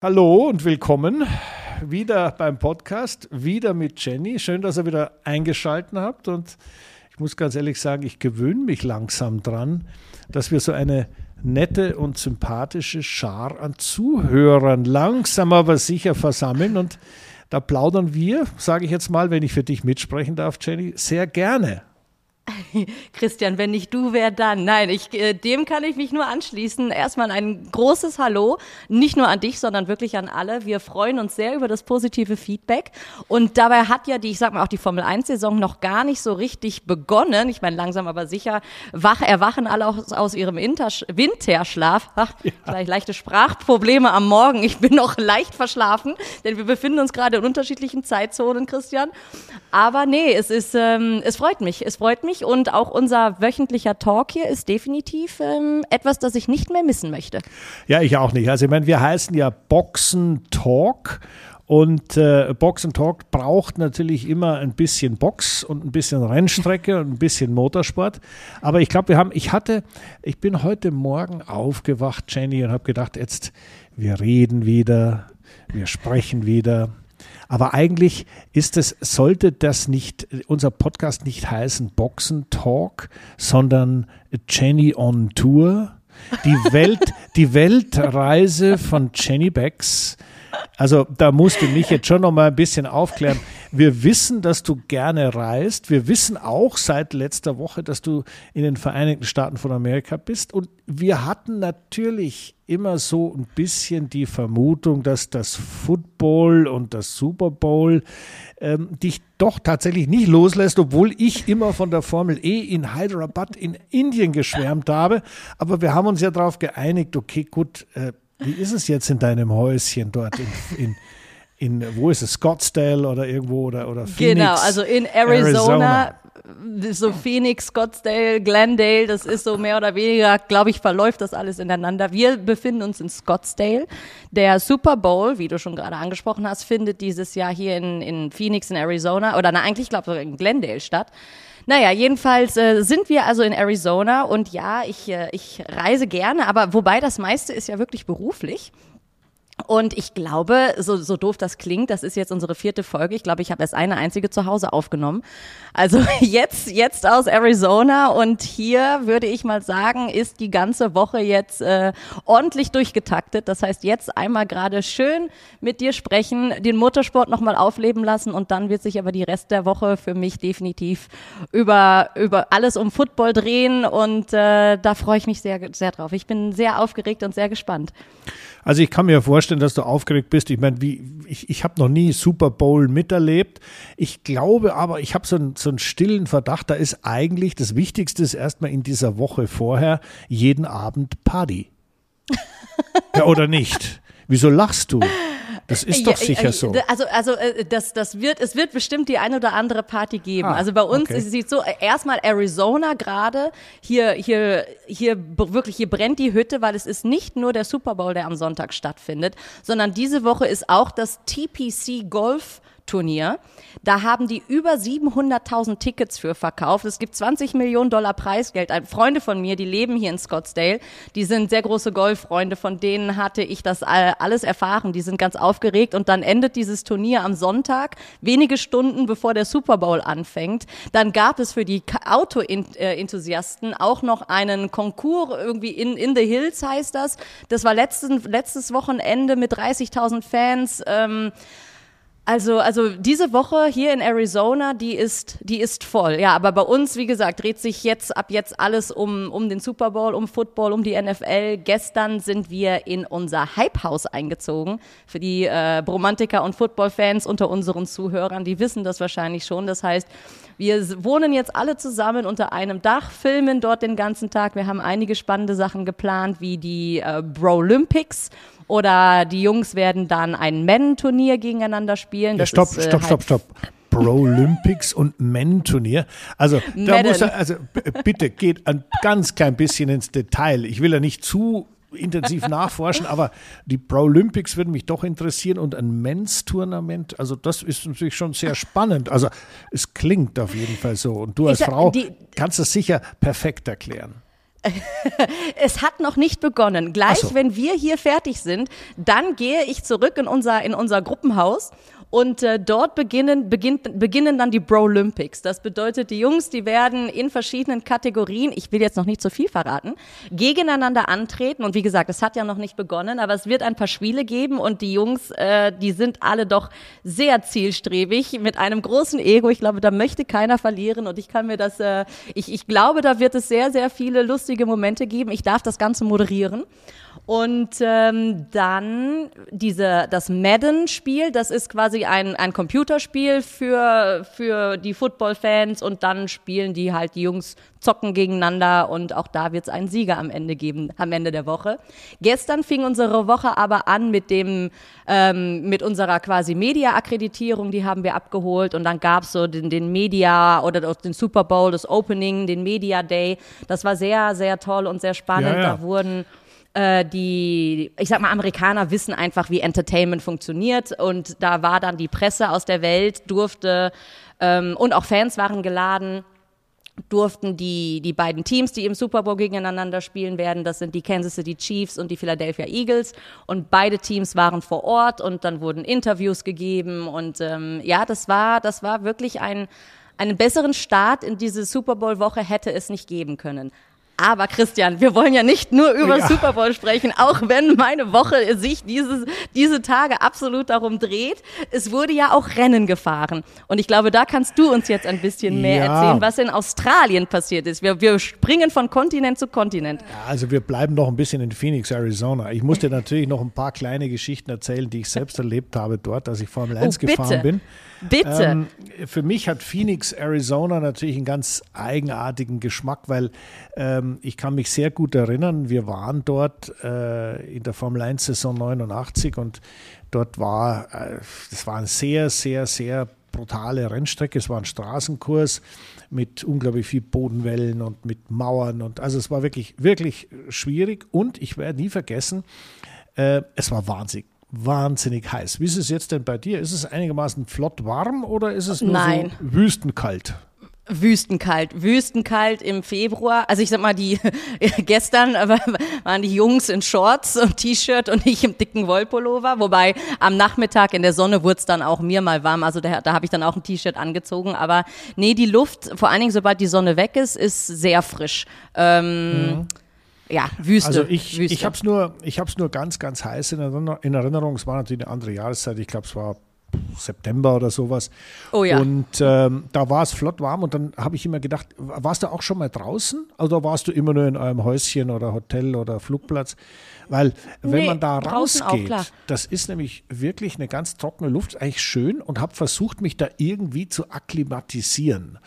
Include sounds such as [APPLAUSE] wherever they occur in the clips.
Hallo und willkommen wieder beim Podcast, wieder mit Jenny. Schön, dass ihr wieder eingeschaltet habt und ich muss ganz ehrlich sagen, ich gewöhne mich langsam dran, dass wir so eine nette und sympathische Schar an Zuhörern langsam aber sicher versammeln und da plaudern wir, sage ich jetzt mal, wenn ich für dich mitsprechen darf, Jenny, sehr gerne. [LAUGHS] Christian, wenn nicht du, wer dann? Nein, ich, äh, dem kann ich mich nur anschließen. Erstmal ein großes Hallo, nicht nur an dich, sondern wirklich an alle. Wir freuen uns sehr über das positive Feedback. Und dabei hat ja die, ich sag mal auch die Formel 1-Saison noch gar nicht so richtig begonnen. Ich meine, langsam aber sicher wach, erwachen alle aus, aus ihrem Inter Winterschlaf. Ach, ja. vielleicht leichte Sprachprobleme am Morgen. Ich bin noch leicht verschlafen, denn wir befinden uns gerade in unterschiedlichen Zeitzonen, Christian. Aber nee, es ist, ähm, es freut mich. Es freut mich und auch unser wöchentlicher Talk hier ist definitiv ähm, etwas, das ich nicht mehr missen möchte. Ja, ich auch nicht. Also ich meine, wir heißen ja Boxen Talk. Und äh, Boxen Talk braucht natürlich immer ein bisschen Box und ein bisschen Rennstrecke und ein bisschen Motorsport. Aber ich glaube, wir haben, ich hatte, ich bin heute Morgen aufgewacht, Jenny, und habe gedacht, jetzt, wir reden wieder, wir sprechen wieder. Aber eigentlich ist es, sollte das nicht, unser Podcast nicht heißen Boxen Talk, sondern Jenny on Tour. Die Welt, die Weltreise von Jenny Becks. Also da musst du mich jetzt schon noch mal ein bisschen aufklären. Wir wissen, dass du gerne reist. Wir wissen auch seit letzter Woche, dass du in den Vereinigten Staaten von Amerika bist. Und wir hatten natürlich immer so ein bisschen die Vermutung, dass das Football und das Super Bowl ähm, dich doch tatsächlich nicht loslässt, obwohl ich immer von der Formel E in Hyderabad in Indien geschwärmt habe. Aber wir haben uns ja darauf geeinigt, okay, gut, äh, wie ist es jetzt in deinem Häuschen dort in, in in, wo ist es, Scottsdale oder irgendwo oder, oder Phoenix? Genau, also in Arizona, Arizona, so Phoenix, Scottsdale, Glendale, das ist so mehr oder weniger, glaube ich, verläuft das alles ineinander. Wir befinden uns in Scottsdale. Der Super Bowl, wie du schon gerade angesprochen hast, findet dieses Jahr hier in, in Phoenix in Arizona oder na, eigentlich, glaube ich, in Glendale statt. Naja, jedenfalls äh, sind wir also in Arizona und ja, ich, äh, ich reise gerne, aber wobei das meiste ist ja wirklich beruflich. Und ich glaube, so, so doof das klingt, das ist jetzt unsere vierte Folge. Ich glaube, ich habe erst eine einzige zu Hause aufgenommen. Also [LAUGHS] jetzt, jetzt aus Arizona und hier würde ich mal sagen, ist die ganze Woche jetzt äh, ordentlich durchgetaktet. Das heißt, jetzt einmal gerade schön mit dir sprechen, den Motorsport nochmal aufleben lassen und dann wird sich aber die Rest der Woche für mich definitiv über, über alles um Football drehen und äh, da freue ich mich sehr, sehr drauf. Ich bin sehr aufgeregt und sehr gespannt. Also ich kann mir vorstellen, dass du aufgeregt bist. Ich meine, wie, ich, ich habe noch nie Super Bowl miterlebt. Ich glaube aber, ich habe so, ein, so einen stillen Verdacht, da ist eigentlich das Wichtigste ist erstmal in dieser Woche vorher jeden Abend Party. [LAUGHS] ja, oder nicht? Wieso lachst du? Das ist doch sicher ja, so. Also, also äh, das, das wird, es wird bestimmt die eine oder andere Party geben. Ah, also bei uns okay. sieht so erstmal Arizona gerade hier, hier, hier wirklich hier brennt die Hütte, weil es ist nicht nur der Super Bowl, der am Sonntag stattfindet, sondern diese Woche ist auch das TPC Golf Turnier. Da haben die über 700.000 Tickets für verkauft. Es gibt 20 Millionen Dollar Preisgeld. Freunde von mir, die leben hier in Scottsdale, die sind sehr große Golffreunde. Von denen hatte ich das alles erfahren. Die sind ganz aufgeregt und dann endet dieses Turnier am Sonntag, wenige Stunden bevor der Super Bowl anfängt. Dann gab es für die Auto-Enthusiasten auch noch einen Konkurs irgendwie in, in the Hills heißt das. Das war letzten, letztes Wochenende mit 30.000 Fans. Ähm, also, also diese Woche hier in Arizona, die ist, die ist voll. Ja, aber bei uns, wie gesagt, dreht sich jetzt ab jetzt alles um, um den Super Bowl, um Football, um die NFL. Gestern sind wir in unser Hype-Haus eingezogen. Für die äh, Bromantiker und Football-Fans unter unseren Zuhörern, die wissen das wahrscheinlich schon. Das heißt, wir wohnen jetzt alle zusammen unter einem Dach, filmen dort den ganzen Tag. Wir haben einige spannende Sachen geplant, wie die äh, Bro-Olympics oder die Jungs werden dann ein Men-Turnier gegeneinander spielen. Ja, stopp, ist, äh, stopp, stopp, stopp. Pro-Olympics und Men-Turnier. Also, da muss er, also bitte geht ein ganz klein bisschen ins Detail. Ich will ja nicht zu intensiv nachforschen, aber die Pro-Olympics würden mich doch interessieren und ein Men's-Tournament, also das ist natürlich schon sehr spannend. Also es klingt auf jeden Fall so. Und du als ich, Frau die, kannst das sicher perfekt erklären. [LAUGHS] es hat noch nicht begonnen. Gleich, so. wenn wir hier fertig sind, dann gehe ich zurück in unser, in unser Gruppenhaus und äh, dort beginnen, beginnt, beginnen dann die Bro-Olympics. Das bedeutet, die Jungs, die werden in verschiedenen Kategorien, ich will jetzt noch nicht zu viel verraten, gegeneinander antreten. Und wie gesagt, es hat ja noch nicht begonnen, aber es wird ein paar Spiele geben und die Jungs, äh, die sind alle doch sehr zielstrebig mit einem großen Ego. Ich glaube, da möchte keiner verlieren und ich kann mir das, äh, ich, ich glaube, da wird es sehr, sehr viele lustige Momente geben. Ich darf das Ganze moderieren. Und ähm, dann diese, das Madden-Spiel, das ist quasi ein, ein Computerspiel für, für die Football-Fans und dann spielen die halt, die Jungs zocken gegeneinander und auch da wird es einen Sieger am Ende geben, am Ende der Woche. Gestern fing unsere Woche aber an mit dem, ähm, mit unserer quasi Media-Akkreditierung, die haben wir abgeholt und dann gab's so den, den Media oder den Super Bowl, das Opening, den Media Day. Das war sehr, sehr toll und sehr spannend. Ja, ja. Da wurden äh, die, ich sag mal, Amerikaner wissen einfach, wie Entertainment funktioniert und da war dann die Presse aus der Welt, durfte ähm, und auch Fans waren geladen durften die, die beiden Teams, die im Super Bowl gegeneinander spielen werden, das sind die Kansas City Chiefs und die Philadelphia Eagles. Und beide Teams waren vor Ort und dann wurden Interviews gegeben. Und ähm, ja, das war, das war wirklich ein, einen besseren Start in diese Super Bowl-Woche hätte es nicht geben können. Aber Christian, wir wollen ja nicht nur über ja. Super Bowl sprechen, auch wenn meine Woche sich dieses, diese Tage absolut darum dreht. Es wurde ja auch Rennen gefahren. Und ich glaube, da kannst du uns jetzt ein bisschen mehr ja. erzählen, was in Australien passiert ist. Wir, wir springen von Kontinent zu Kontinent. Ja, also wir bleiben noch ein bisschen in Phoenix, Arizona. Ich muss dir natürlich noch ein paar kleine Geschichten erzählen, die ich selbst erlebt habe dort, als ich Formel 1 oh, gefahren bin. Bitte. Ähm, für mich hat Phoenix, Arizona natürlich einen ganz eigenartigen Geschmack, weil ähm, ich kann mich sehr gut erinnern, wir waren dort äh, in der Formel 1 Saison 89 und dort war, äh, das war eine sehr, sehr, sehr brutale Rennstrecke. Es war ein Straßenkurs mit unglaublich viel Bodenwellen und mit Mauern und also es war wirklich, wirklich schwierig und ich werde nie vergessen, äh, es war wahnsinnig wahnsinnig heiß. Wie ist es jetzt denn bei dir? Ist es einigermaßen flott warm oder ist es nur Nein. so wüstenkalt? Wüstenkalt, wüstenkalt im Februar. Also ich sag mal, die [LAUGHS] gestern [LAUGHS] waren die Jungs in Shorts und T-Shirt und ich im dicken Wollpullover. Wobei am Nachmittag in der Sonne wurde es dann auch mir mal warm. Also da, da habe ich dann auch ein T-Shirt angezogen. Aber nee, die Luft, vor allen Dingen sobald die Sonne weg ist, ist sehr frisch. Ähm, mhm ja, Wüste. Also ich, Wüste. ich habe es nur, nur ganz, ganz heiß in Erinnerung. In Erinnerung. Es war natürlich eine andere Jahreszeit. Ich glaube, es war September oder sowas. Oh ja. Und ähm, da war es flott warm und dann habe ich immer gedacht, warst du auch schon mal draußen? Oder warst du immer nur in eurem Häuschen oder Hotel oder Flugplatz? Weil wenn nee, man da rausgeht, das ist nämlich wirklich eine ganz trockene Luft, eigentlich schön und habe versucht, mich da irgendwie zu akklimatisieren.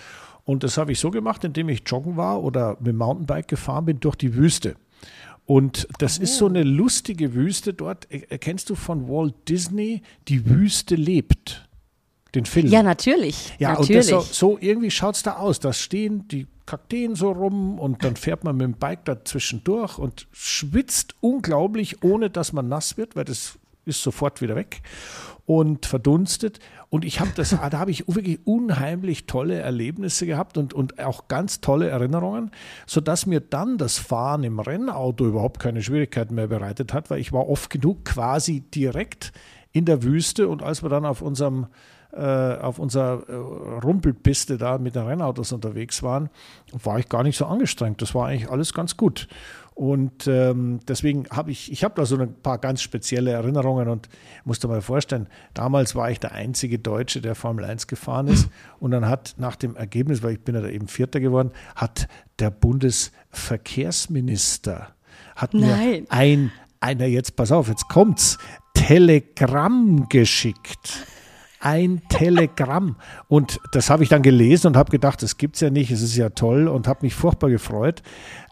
Und das habe ich so gemacht, indem ich joggen war oder mit dem Mountainbike gefahren bin durch die Wüste. Und das oh. ist so eine lustige Wüste dort. Erkennst du von Walt Disney, die Wüste lebt? Den Film. Ja, natürlich. Ja, natürlich. und so, so irgendwie schaut es da aus. Da stehen die Kakteen so rum und dann fährt man mit dem Bike da zwischendurch und schwitzt unglaublich, ohne dass man nass wird, weil das ist sofort wieder weg und verdunstet. Und ich habe das, [LAUGHS] da habe ich wirklich unheimlich tolle Erlebnisse gehabt und, und auch ganz tolle Erinnerungen, sodass mir dann das Fahren im Rennauto überhaupt keine Schwierigkeiten mehr bereitet hat, weil ich war oft genug quasi direkt in der Wüste und als wir dann auf unserem äh, auf unserer äh, Rumpelpiste da mit den Rennautos unterwegs waren, war ich gar nicht so angestrengt. Das war eigentlich alles ganz gut. Und ähm, deswegen habe ich, ich habe da so ein paar ganz spezielle Erinnerungen und musste mal vorstellen, damals war ich der einzige Deutsche, der Formel 1 gefahren ist. [LAUGHS] Und dann hat nach dem Ergebnis, weil ich bin ja da eben Vierter geworden, hat der Bundesverkehrsminister hat Nein. mir ein, einer jetzt, pass auf, jetzt kommt's, Telegramm geschickt ein Telegramm. Und das habe ich dann gelesen und habe gedacht, das gibt es ja nicht, es ist ja toll und habe mich furchtbar gefreut.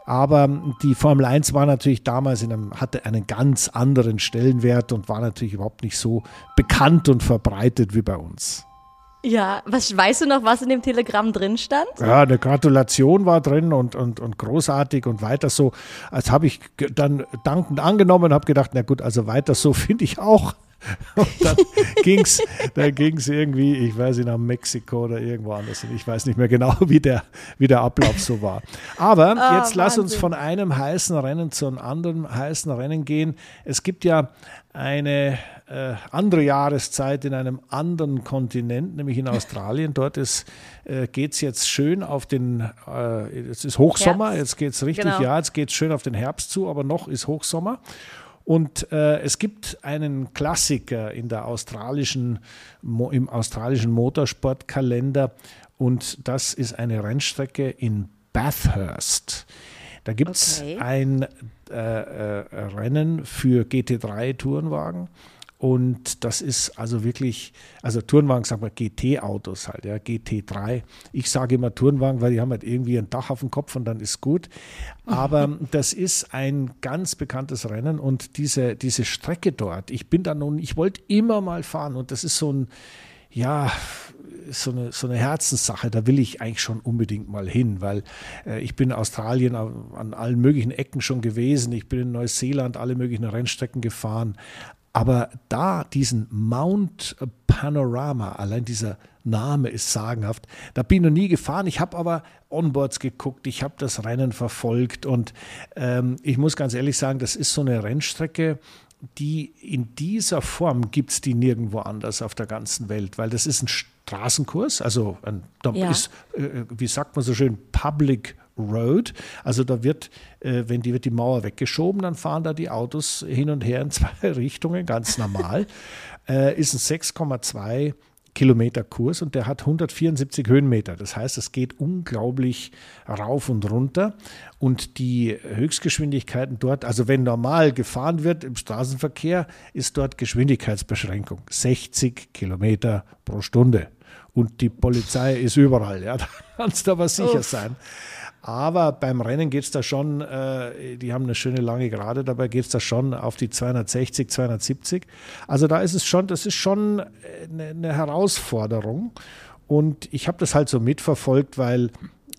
Aber die Formel 1 war natürlich damals in einem, hatte einen ganz anderen Stellenwert und war natürlich überhaupt nicht so bekannt und verbreitet wie bei uns. Ja, was weißt du noch, was in dem Telegramm drin stand? Ja, eine Gratulation war drin und, und, und großartig und weiter so. Als habe ich dann dankend angenommen und habe gedacht, na gut, also weiter so [LAUGHS] finde ich auch. Und dann [LAUGHS] ging es dann ging's irgendwie, ich weiß nicht, nach Mexiko oder irgendwo anders. Ich weiß nicht mehr genau, wie der, wie der Ablauf so war. Aber oh, jetzt lass uns von einem heißen Rennen zu einem anderen heißen Rennen gehen. Es gibt ja eine äh, andere Jahreszeit in einem anderen Kontinent, nämlich in Australien. Dort äh, geht es jetzt schön auf den, äh, es ist Hochsommer, Herbst. jetzt geht es richtig, genau. ja, jetzt geht es schön auf den Herbst zu, aber noch ist Hochsommer. Und äh, es gibt einen Klassiker in der australischen, im australischen Motorsportkalender und das ist eine Rennstrecke in Bathurst. Da gibt es okay. ein äh, äh, Rennen für GT3-Tourenwagen. Und das ist also wirklich, also Tourenwagen sagen wir GT-Autos halt, ja, GT3. Ich sage immer Tourenwagen, weil die haben halt irgendwie ein Dach auf dem Kopf und dann ist gut. Aber [LAUGHS] das ist ein ganz bekanntes Rennen und diese, diese Strecke dort, ich bin da nun, ich wollte immer mal fahren und das ist so ein, ja, so eine, so eine Herzenssache, da will ich eigentlich schon unbedingt mal hin, weil äh, ich bin in Australien an allen möglichen Ecken schon gewesen, ich bin in Neuseeland alle möglichen Rennstrecken gefahren, aber da diesen Mount Panorama, allein dieser Name ist sagenhaft. Da bin ich noch nie gefahren. Ich habe aber Onboards geguckt, ich habe das Rennen verfolgt und ähm, ich muss ganz ehrlich sagen, das ist so eine Rennstrecke, die in dieser Form gibt es die nirgendwo anders auf der ganzen Welt, weil das ist ein Straßenkurs, also ein, ja. ist, äh, wie sagt man so schön, Public Road. Also da wird, äh, wenn die, wird die Mauer weggeschoben, dann fahren da die Autos hin und her in [LAUGHS] zwei Richtungen, ganz normal. [LAUGHS] äh, ist ein 6,2 Kilometer Kurs und der hat 174 Höhenmeter. Das heißt, es geht unglaublich rauf und runter. Und die Höchstgeschwindigkeiten dort, also wenn normal gefahren wird im Straßenverkehr, ist dort Geschwindigkeitsbeschränkung 60 Kilometer pro Stunde. Und die Polizei ist überall, ja, [LAUGHS] da kannst du aber sicher sein. Aber beim Rennen geht es da schon, äh, die haben eine schöne lange Gerade, dabei geht es da schon auf die 260, 270. Also da ist es schon, das ist schon eine, eine Herausforderung. Und ich habe das halt so mitverfolgt, weil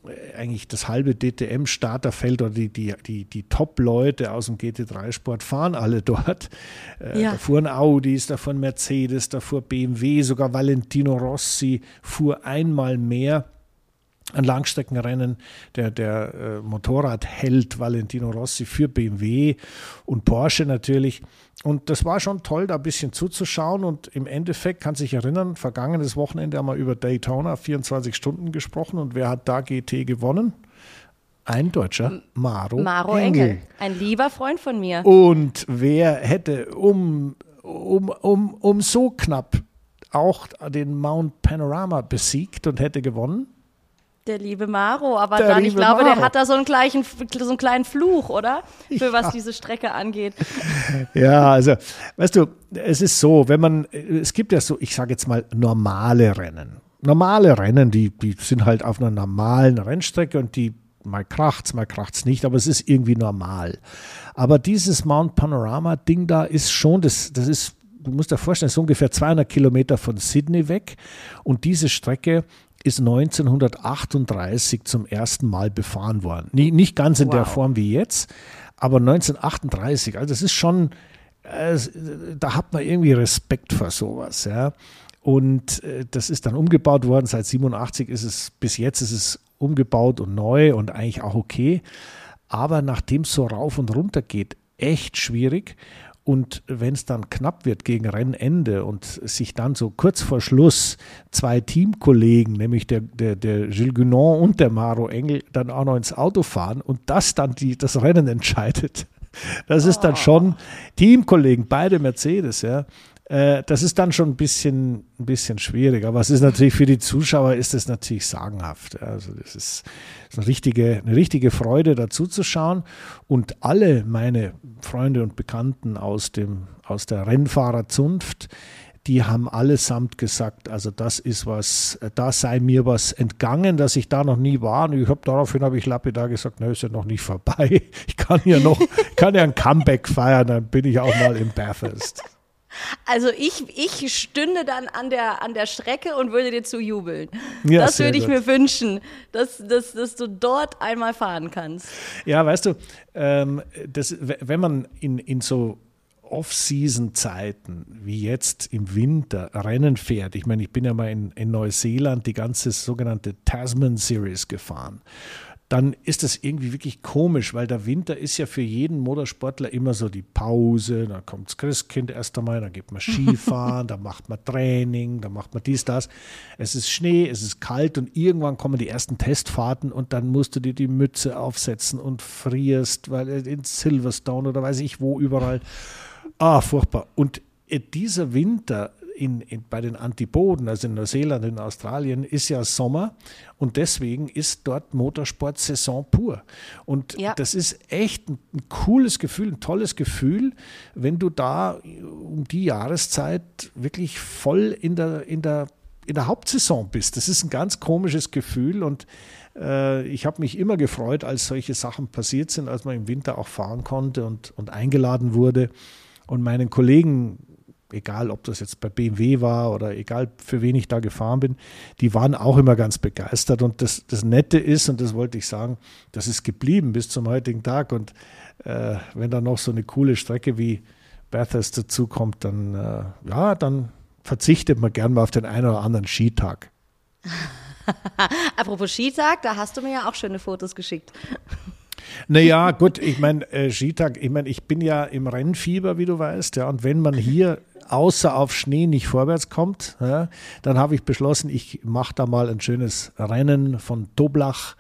äh, eigentlich das halbe DTM-Starterfeld oder die, die, die, die Top-Leute aus dem GT3-Sport fahren alle [LAUGHS] dort. Äh, ja. Da fuhren Audis, da fuhren Mercedes, da fuhr BMW, sogar Valentino Rossi fuhr einmal mehr ein Langstreckenrennen, der, der äh, Motorradheld Valentino Rossi für BMW und Porsche natürlich. Und das war schon toll, da ein bisschen zuzuschauen. Und im Endeffekt kann sich erinnern, vergangenes Wochenende haben wir über Daytona 24 Stunden gesprochen. Und wer hat da GT gewonnen? Ein Deutscher, Maro, Maro Engel. Engel. Ein lieber Freund von mir. Und wer hätte um, um, um, um so knapp auch den Mount Panorama besiegt und hätte gewonnen? Der liebe Maro, aber der dann, ich glaube, Maro. der hat da so einen, gleichen, so einen kleinen Fluch, oder? Für ja. was diese Strecke angeht. [LAUGHS] Ja, also, weißt du, es ist so, wenn man, es gibt ja so, ich sage jetzt mal, normale Rennen. Normale Rennen, die, die sind halt auf einer normalen Rennstrecke und die mal kracht's, mal kracht's nicht, aber es ist irgendwie normal. Aber dieses Mount Panorama Ding da ist schon, das, das ist du musst dir vorstellen, es ist ungefähr 200 Kilometer von Sydney weg und diese Strecke ist 1938 zum ersten Mal befahren worden. Nicht ganz in wow. der Form wie jetzt, aber 1938. Also das ist schon, äh, da hat man irgendwie Respekt vor sowas. Ja. Und äh, das ist dann umgebaut worden. Seit 87 ist es, bis jetzt ist es umgebaut und neu und eigentlich auch okay. Aber nachdem es so rauf und runter geht, echt schwierig. Und wenn es dann knapp wird gegen Rennende und sich dann so kurz vor Schluss zwei Teamkollegen, nämlich der, der, der Gilles Gunon und der Maro Engel, dann auch noch ins Auto fahren und das dann die, das Rennen entscheidet, [LAUGHS] das ist dann schon Teamkollegen, beide Mercedes, ja. Äh, das ist dann schon ein bisschen, ein bisschen schwierig. Aber es ist natürlich für die Zuschauer ist es natürlich sagenhaft. Also das ist, ist eine richtige, eine richtige Freude, dazu zu schauen. Und alle meine Freunde und Bekannten aus dem, aus der Rennfahrerzunft, die haben allesamt gesagt, also das ist was, da sei mir was entgangen, dass ich da noch nie war. Und ich habe daraufhin habe ich lapidar gesagt, ne, ist ja noch nicht vorbei. [LAUGHS] Ich kann ja noch, kann ja ein Comeback feiern, dann bin ich auch mal im Bathurst. Also ich, ich stünde dann an der, an der Strecke und würde dir zujubeln. Ja, das würde ich gut. mir wünschen, dass, dass, dass du dort einmal fahren kannst. Ja, weißt du, ähm, das, wenn man in, in so Off-Season-Zeiten, wie jetzt im Winter, Rennen fährt, ich meine, ich bin ja mal in, in Neuseeland die ganze sogenannte Tasman Series gefahren dann ist das irgendwie wirklich komisch, weil der Winter ist ja für jeden Motorsportler immer so die Pause, dann kommt das Christkind erst einmal, dann geht man Skifahren, [LAUGHS] dann macht man Training, dann macht man dies, das. Es ist Schnee, es ist kalt und irgendwann kommen die ersten Testfahrten und dann musst du dir die Mütze aufsetzen und frierst, weil in Silverstone oder weiß ich wo überall. Ah, furchtbar. Und äh, dieser Winter in, in, bei den Antipoden, also in Neuseeland, in Australien, ist ja Sommer und deswegen ist dort Motorsport-Saison pur. Und ja. das ist echt ein, ein, cooles Gefühl, ein tolles Gefühl, wenn du da um die Jahreszeit wirklich voll in der, in der, in der Hauptsaison bist. Das ist ein ganz komisches Gefühl und äh, ich habe mich immer gefreut, als solche Sachen passiert sind, als man im Winter auch fahren konnte und, und eingeladen wurde. Und meinen Kollegen egal ob das jetzt bei BMW war oder egal für wen ich da gefahren bin, die waren auch immer ganz begeistert. Und das, das Nette ist, und das wollte ich sagen, das ist geblieben bis zum heutigen Tag. Und äh, wenn da noch so eine coole Strecke wie Bathurst dazukommt, dann, äh, ja, dann verzichtet man gern mal auf den einen oder anderen Skitag. [LAUGHS] Apropos Skitag, da hast du mir ja auch schöne Fotos geschickt. [LAUGHS] Naja, gut, ich meine, äh, Skitag, ich meine, ich bin ja im Rennfieber, wie du weißt, ja, und wenn man hier außer auf Schnee nicht vorwärts kommt, ja, dann habe ich beschlossen, ich mache da mal ein schönes Rennen von Toblach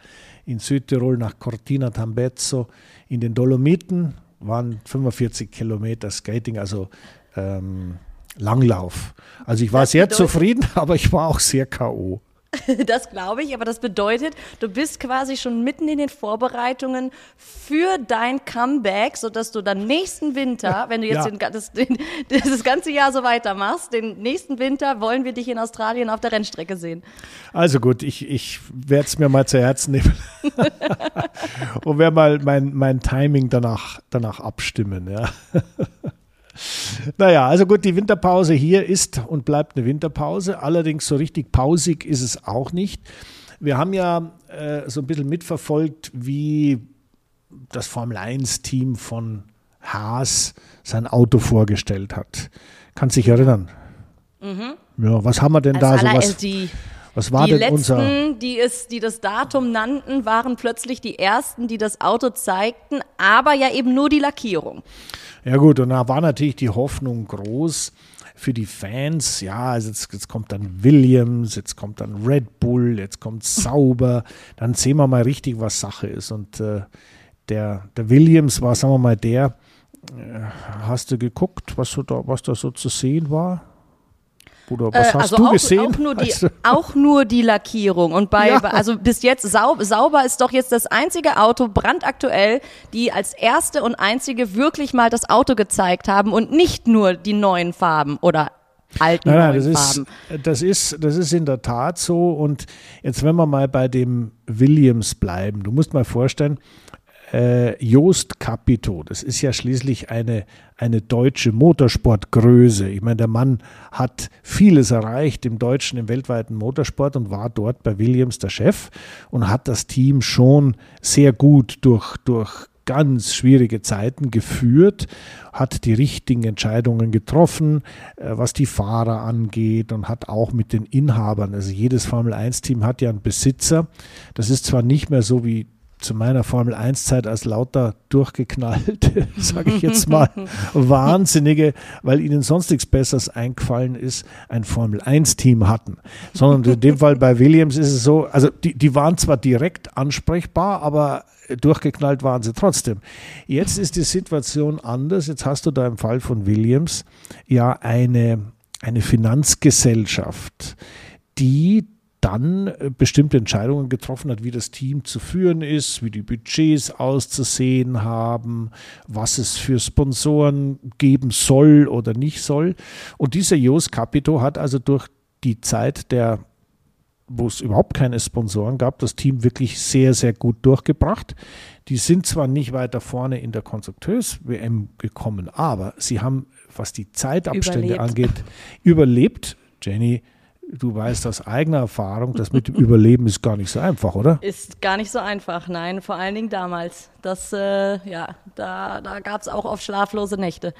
in Südtirol nach Cortina Tambezzo in den Dolomiten, waren 45 Kilometer Skating, also ähm, Langlauf. Also ich war das sehr zufrieden, [LAUGHS] aber ich war auch sehr K.O. [LAUGHS] Das glaube ich, aber das bedeutet, du bist quasi schon mitten in den Vorbereitungen für dein Comeback, sodass du dann nächsten Winter, wenn du jetzt ja. den, das, den, [LAUGHS] das, ganze Jahr so weitermachst, den nächsten Winter wollen wir dich in Australien auf der Rennstrecke sehen. Also gut, ich, ich werde es mir mal zu Herzen nehmen [LAUGHS] und werde mal mein, mein Timing danach, danach abstimmen. Ja. Naja, also gut, die Winterpause hier ist und bleibt eine Winterpause. Allerdings so richtig pausig ist es auch nicht. Wir haben ja äh, so ein bisschen mitverfolgt, wie das Formel-1-Team von Haas sein Auto vorgestellt hat. Kannst dich erinnern? Mhm. Ja, was haben wir denn Als da so? Was, die, was war die denn letzten, unser? Die, es, die das Datum nannten, waren plötzlich die ersten, die das Auto zeigten, aber ja eben nur die Lackierung. Ja gut, und da war natürlich die Hoffnung groß für die Fans. Ja, also jetzt, jetzt kommt dann Williams, jetzt kommt dann Red Bull, jetzt kommt Sauber. Dann sehen wir mal richtig, was Sache ist. Und äh, der, der Williams war, sagen wir mal, der, äh, hast du geguckt, was, so da, was da so zu sehen war? Oder was äh, hast also du auch, gesehen? Auch nur, die, also [LAUGHS] auch nur die Lackierung. Und bei, ja. also bis jetzt, Saub, Sauber ist doch jetzt das einzige Auto, brandaktuell, die als erste und einzige wirklich mal das Auto gezeigt haben und nicht nur die neuen Farben oder alten nein, nein, das Farben. Ist, das, ist, das ist in der Tat so. Und jetzt, wenn wir mal bei dem Williams bleiben, du musst mal vorstellen, äh, Joost Capito, das ist ja schließlich eine, eine deutsche Motorsportgröße. Ich meine, der Mann hat vieles erreicht im deutschen, im weltweiten Motorsport und war dort bei Williams der Chef und hat das Team schon sehr gut durch, durch ganz schwierige Zeiten geführt, hat die richtigen Entscheidungen getroffen, äh, was die Fahrer angeht und hat auch mit den Inhabern, also jedes Formel 1-Team hat ja einen Besitzer. Das ist zwar nicht mehr so wie zu meiner Formel 1-Zeit als lauter durchgeknallte, [LAUGHS] sage ich jetzt mal, Wahnsinnige, weil ihnen sonst nichts Besseres eingefallen ist, ein Formel 1-Team hatten. Sondern in dem Fall bei Williams ist es so, also die, die waren zwar direkt ansprechbar, aber durchgeknallt waren sie trotzdem. Jetzt ist die Situation anders. Jetzt hast du da im Fall von Williams ja eine, eine Finanzgesellschaft, die dann äh, bestimmte Entscheidungen getroffen hat, wie das Team zu führen ist, wie die Budgets auszusehen haben, was es für Sponsoren geben soll oder nicht soll. Und dieser Jos Capito hat also durch die Zeit der wo es überhaupt keine Sponsoren gab, das Team wirklich sehr, sehr gut durchgebracht. Die sind zwar nicht weiter vorne in der Konstrukteurs-WM gekommen, aber sie haben, was die Zeitabstände überlebt. angeht, überlebt. Jenny, du weißt aus eigener Erfahrung, das mit dem [LAUGHS] Überleben ist gar nicht so einfach, oder? Ist gar nicht so einfach, nein, vor allen Dingen damals. Das, äh, ja, da, da gab es auch oft schlaflose Nächte.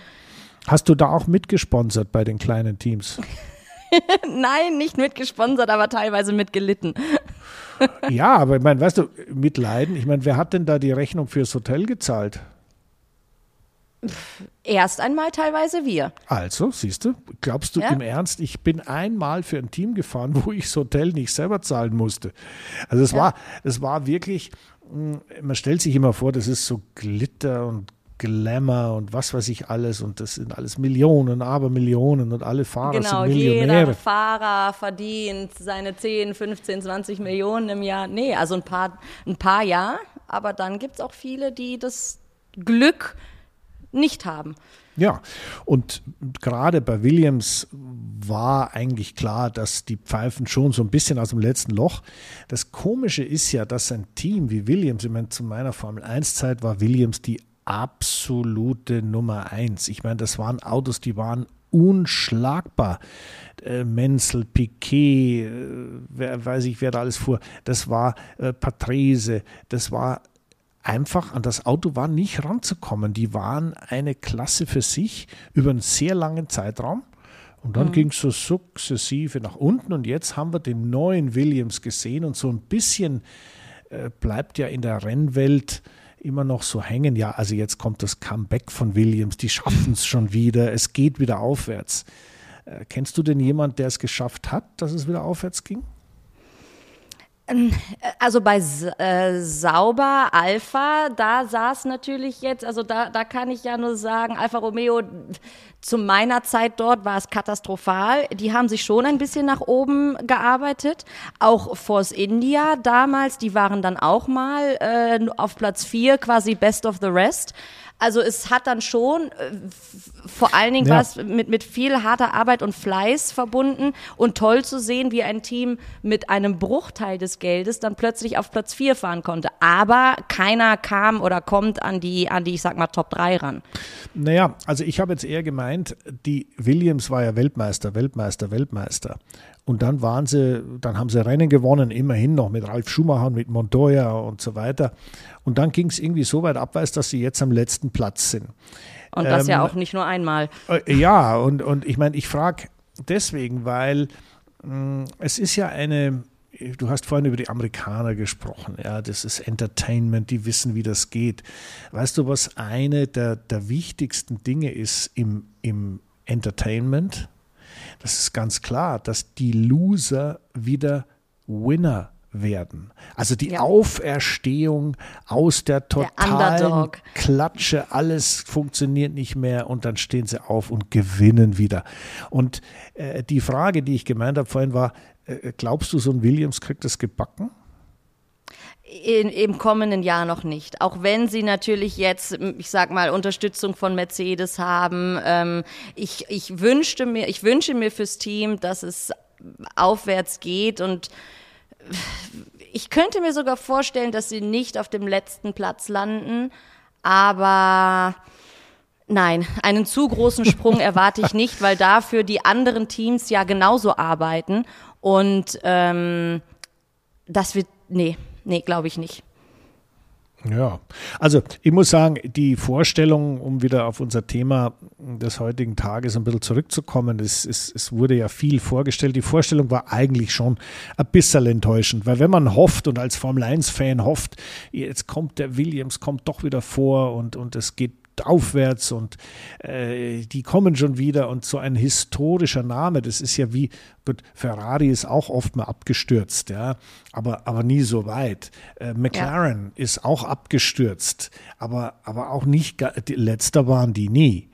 Hast du da auch mitgesponsert bei den kleinen Teams? [LAUGHS] Nein, nicht mitgesponsert, aber teilweise mitgelitten. ja, aber ich meine, weißt du, mitleiden, ich meine, wer hat denn da die Rechnung fürs Hotel gezahlt? Erst einmal teilweise wir. Also, siehst du, glaubst du ja. im Ernst, ich bin einmal für ein Team gefahren, [LAUGHS] wo ich das Hotel nicht selber zahlen musste. Also es ja. war, es war wirklich, hm, man stellt sich immer vor, das ist so Glitter und Glamour und was weiß ich alles und das sind alles Millionen, aber Millionen und alle Fahrer genau, sind Millionäre. Jeder Fahrer verdient seine 10, 15, 20 Millionen im Jahr. Nee, also ein paar, ein paar ja, aber dann gibt es auch viele, die das Glück nicht haben. Ja, und gerade bei Williams war eigentlich klar, dass die Pfeifen schon so ein bisschen aus dem letzten Loch. Das Komische ist ja, dass ein Team wie Williams, ich meine, zu meiner Formel 1-Zeit war Williams die absolute Nummer 1. Ich meine, das waren Autos, die waren unschlagbar. Äh, Menzel, Piquet, äh, wer, weiß ich, wer da alles fuhr. Das war äh, Patrese, das war einfach an das Auto war nicht ranzukommen. Die waren eine Klasse für sich über einen sehr langen Zeitraum. Und dann mhm. ging es so sukzessive nach unten. Und jetzt haben wir den neuen Williams gesehen. Und so ein bisschen äh, bleibt ja in der Rennwelt immer noch so hängen. Ja, also jetzt kommt das Comeback von Williams. Die schaffen es schon wieder. Es geht wieder aufwärts. Äh, kennst du denn jemanden, der es geschafft hat, dass es wieder aufwärts ging? Ähm, also bei äh, Sauber Alpha, da saß natürlich jetzt, also da, da kann ich ja nur sagen, Alfa Romeo, zu meiner Zeit dort war es katastrophal. Die haben sich schon ein bisschen nach oben gearbeitet. Auch Force India damals, die waren dann auch mal äh, auf Platz vier, quasi Best of the Rest. Also es hat dann schon äh, vor allen Dingen ja. was mit, mit viel harter Arbeit und Fleiß verbunden und toll zu sehen, wie ein Team mit einem Bruchteil des Geldes dann plötzlich auf Platz 4 fahren konnte. Aber keiner kam oder kommt an die, an die, ich sag mal, Top 3 ran. Naja, also ich habe jetzt eher gemeint, die Williams war ja Weltmeister, Weltmeister, Weltmeister. Und dann waren sie, dann haben sie Rennen gewonnen, immerhin noch mit Ralf Schumacher und mit Montoya und so weiter. Und dann ging es irgendwie so weit abwärts, dass sie jetzt am letzten Platz sind. Und das ähm, ja auch nicht nur einmal. Äh, ja, und, und ich meine, ich frage deswegen, weil mh, mm, es ist ja eine, du hast vorhin über die Amerikaner gesprochen, ja, das ist Entertainment, die wissen, wie das geht. Weißt du, was eine der, der wichtigsten Dinge ist im, im Entertainment? Das ist ganz klar, dass die Loser wieder Winner werden. Also die ja. Auferstehung aus der totalen der Klatsche, alles funktioniert nicht mehr und dann stehen sie auf und gewinnen wieder. Und äh, die Frage, die ich gemeint habe vorhin war, glaubst du, so ein Williams kriegt das gebacken? In, im kommenden Jahr noch nicht. Auch wenn sie natürlich jetzt, ich sag mal, Unterstützung von Mercedes haben. Ähm, ich, ich wünschte mir, ich wünsche mir fürs Team, dass es aufwärts geht und ich könnte mir sogar vorstellen, dass sie nicht auf dem letzten Platz landen, aber nein, einen zu großen Sprung [LAUGHS] erwarte ich nicht, weil dafür die anderen Teams ja genauso arbeiten und ähm, das wird, nee, Nee, glaube ich nicht. Ja, also ich muss sagen, die Vorstellung, um wieder auf unser Thema des heutigen Tages ein bisschen zurückzukommen, es, es, es wurde ja viel vorgestellt. Die Vorstellung war eigentlich schon ein bisschen enttäuschend, weil wenn man hofft und als Formel 1-Fan hofft, jetzt kommt der Williams, kommt doch wieder vor und, und es geht aufwärts und äh, die kommen schon wieder und so ein historischer Name, das ist ja wie, gut, Ferrari ist auch oft mal abgestürzt, ja, aber, aber nie so weit. Äh, McLaren ja. ist auch abgestürzt, aber, aber auch nicht, letzter waren die nie.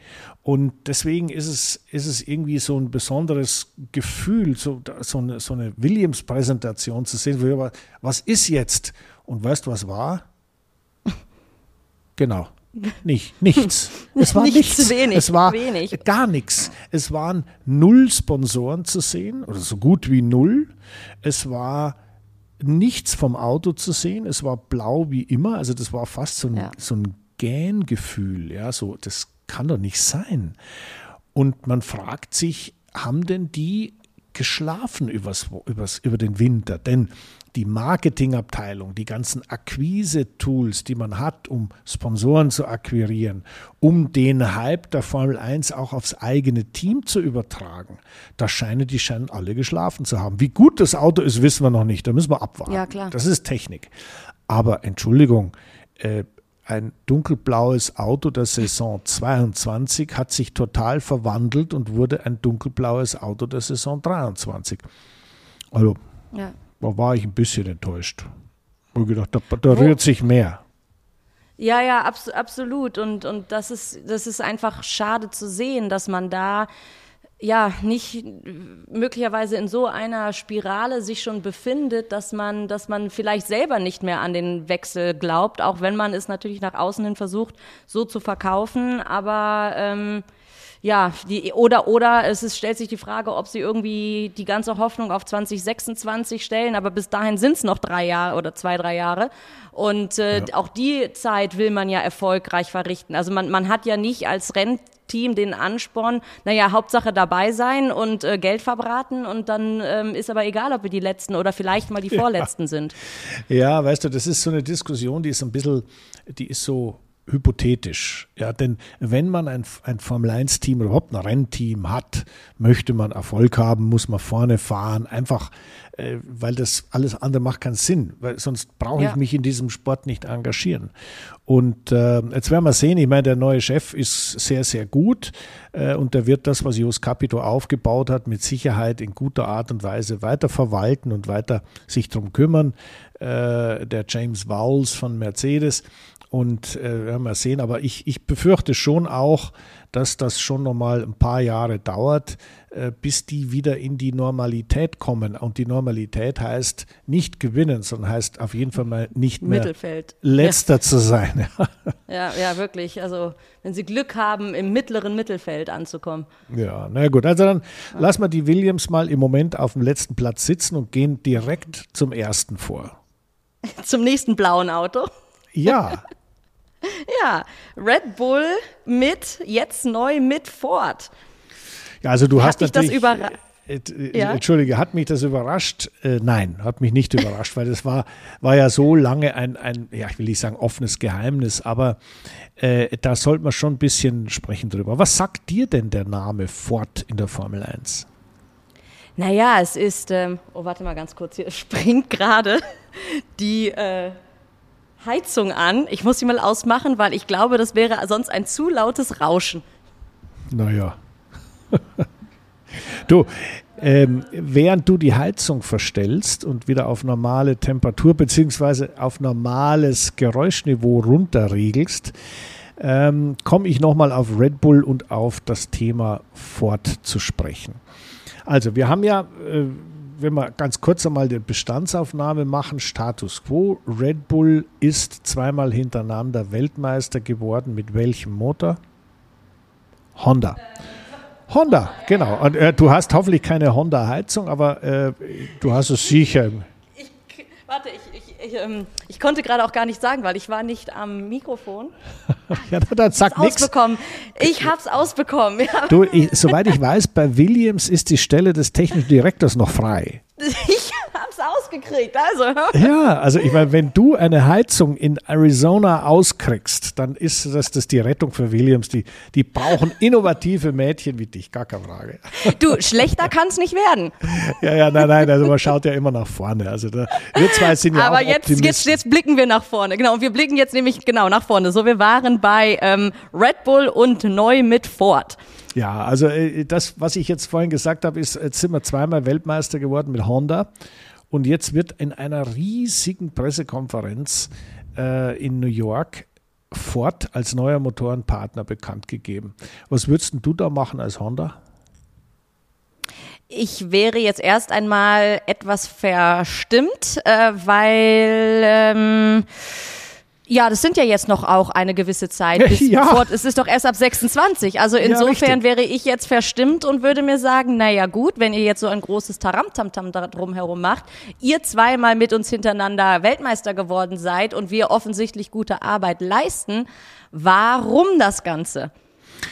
Und deswegen ist es, ist es irgendwie so ein besonderes Gefühl, so, so eine, so eine Williams-Präsentation zu sehen, wo, was ist jetzt? Und weißt du, was war? [LAUGHS] Genau. Nicht, nichts. [LAUGHS] Es war nichts. nichts. Wenig, es war wenig. gar nichts. Es waren null Sponsoren zu sehen oder so gut wie null. Es war nichts vom Auto zu sehen. Es war blau wie immer. Also das war fast so ein, ja. so ein Gähngefühl. Ja, so, das kann doch nicht sein. Und man fragt sich, haben denn die geschlafen übers, übers, über den Winter, denn die Marketingabteilung, die ganzen Akquise-Tools, die man hat, um Sponsoren zu akquirieren, um den Hype der Formel 1 auch aufs eigene Team zu übertragen, da scheinen die scheinen alle geschlafen zu haben. Wie gut das Auto ist, wissen wir noch nicht. Da müssen wir abwarten. Ja, klar. Das ist Technik. Aber Entschuldigung, äh, ein dunkelblaues Auto der Saison 22 hat sich total verwandelt und wurde ein dunkelblaues Auto der Saison 23. Also, ja da war ich ein bisschen enttäuscht. Ich gedacht, da, da rührt sich mehr. Ja, ja, abs absolut. Und, und das, ist, das ist einfach schade zu sehen, dass man da ja nicht möglicherweise in so einer Spirale sich schon befindet, dass man, dass man vielleicht selber nicht mehr an den Wechsel glaubt, auch wenn man es natürlich nach außen hin versucht, so zu verkaufen. Aber ähm, ja, die, oder, oder es ist, stellt sich die Frage, ob sie irgendwie die ganze Hoffnung auf 2026 stellen, aber bis dahin sind es noch drei Jahre oder zwei, drei Jahre. Und äh, ja. auch die Zeit will man ja erfolgreich verrichten. Also man, man hat ja nicht als Rennteam den Ansporn, naja, Hauptsache dabei sein und äh, Geld verbraten und dann ähm, ist aber egal, ob wir die Letzten oder vielleicht mal die Vorletzten ja. sind. Ja, weißt du, das ist so eine Diskussion, die ist ein bisschen, die ist so hypothetisch. Ja, denn wenn man ein, ein Formel-1-Team oder überhaupt ein Rennteam hat, möchte man Erfolg haben, muss man vorne fahren, einfach, äh, weil das alles andere macht keinen Sinn, weil sonst brauche ich ja. mich in diesem Sport nicht engagieren. Und äh, jetzt werden wir sehen, ich meine, der neue Chef ist sehr, sehr gut äh, und der wird das, was Jos Capito aufgebaut hat, mit Sicherheit in guter Art und Weise weiter verwalten und weiter sich darum kümmern. Äh, der James Vowles von Mercedes und äh, werden wir sehen, aber ich, ich befürchte schon auch, dass das schon nochmal ein paar Jahre dauert, äh, bis die wieder in die Normalität kommen. Und die Normalität heißt nicht gewinnen, sondern heißt auf jeden Fall mal nicht mehr Mittelfeld. letzter ja. zu sein. ja, ja, wirklich. Also wenn sie Glück haben, im mittleren Mittelfeld anzukommen. Ja, na gut. Also dann ja. lassen wir die Williams mal im Moment auf dem letzten Platz sitzen und gehen direkt zum ersten vor. Zum nächsten blauen Auto. Ja, [LAUGHS] Ja, Red Bull mit, jetzt neu mit Ford. Ja, also du hat hast natürlich... Das überra äh, äh, ja? Entschuldige, hat mich das überrascht? Äh, nein, hat mich nicht überrascht, weil das war, war ja so lange ein, ein, ja, ich will nicht sagen offenes Geheimnis, aber äh, da sollte man schon ein bisschen sprechen drüber. Was sagt dir denn der Name Ford in der Formel 1? Naja, es ist, ähm, oh, warte mal ganz kurz, hier [LAUGHS] springt gerade die, äh, Heizung an. Ich muss sie mal ausmachen, weil ich glaube, das wäre sonst ein zu lautes Rauschen. Naja. [LAUGHS] du, ähm, während du die Heizung verstellst und wieder auf normale Temperatur bzw. auf normales Geräuschniveau runterregelst, ähm, komme ich nochmal auf Red Bull und auf das Thema Ford zu sprechen. Also wir haben ja äh, wenn wir ganz kurz einmal die Bestandsaufnahme machen, Status quo. Red Bull ist zweimal hintereinander Weltmeister geworden. Mit welchem Motor? Honda. Honda, genau. Und, äh, du hast hoffentlich keine Honda-Heizung, aber äh, du hast es sicher. Ich, warte, ich, ich, ähm, ich, konnte gerade auch gar nicht sagen, weil ich war nicht am Mikrofon. [LAUGHS] ja, dann sag nichts. Ausbekommen. Ich hab's ausbekommen. Ja. Du, ich, soweit ich weiß, bei Williams ist die Stelle des technischen Direktors noch frei. [LAUGHS] Ich hab's ausgekriegt, also. Ja, also ich meine, wenn du eine Heizung in Arizona auskriegst, dann ist das, das die Rettung für Williams. Die, die brauchen innovative Mädchen wie dich, gar keine Frage. Du, schlechter kann's nicht werden. Ja, ja, nein, nein, also man schaut ja immer nach vorne. Also da, wir zwei sind ja Aber auch jetzt, jetzt, jetzt blicken wir nach vorne. Genau, und wir blicken jetzt nämlich genau nach vorne. So, wir waren bei ähm, Red Bull und neu mit Ford. Ja, also äh, das, was ich jetzt vorhin gesagt habe, ist, jetzt sind wir zweimal Weltmeister geworden mit Honda. Und jetzt wird in einer riesigen Pressekonferenz äh, in New York Ford als neuer Motorenpartner bekannt gegeben. Was würdest du da machen als Honda? Ich wäre jetzt erst einmal etwas verstimmt, äh, weil ähm, ja, das sind ja jetzt noch auch eine gewisse Zeit. [LAUGHS] Bis ja. Fort, es ist doch erst ab 26. Also insofern ja, wäre ich jetzt verstimmt und würde mir sagen, naja gut, wenn ihr jetzt so ein großes Taramtamtam da drumherum macht, ihr zweimal mit uns hintereinander Weltmeister geworden seid und wir offensichtlich gute Arbeit leisten, warum das Ganze?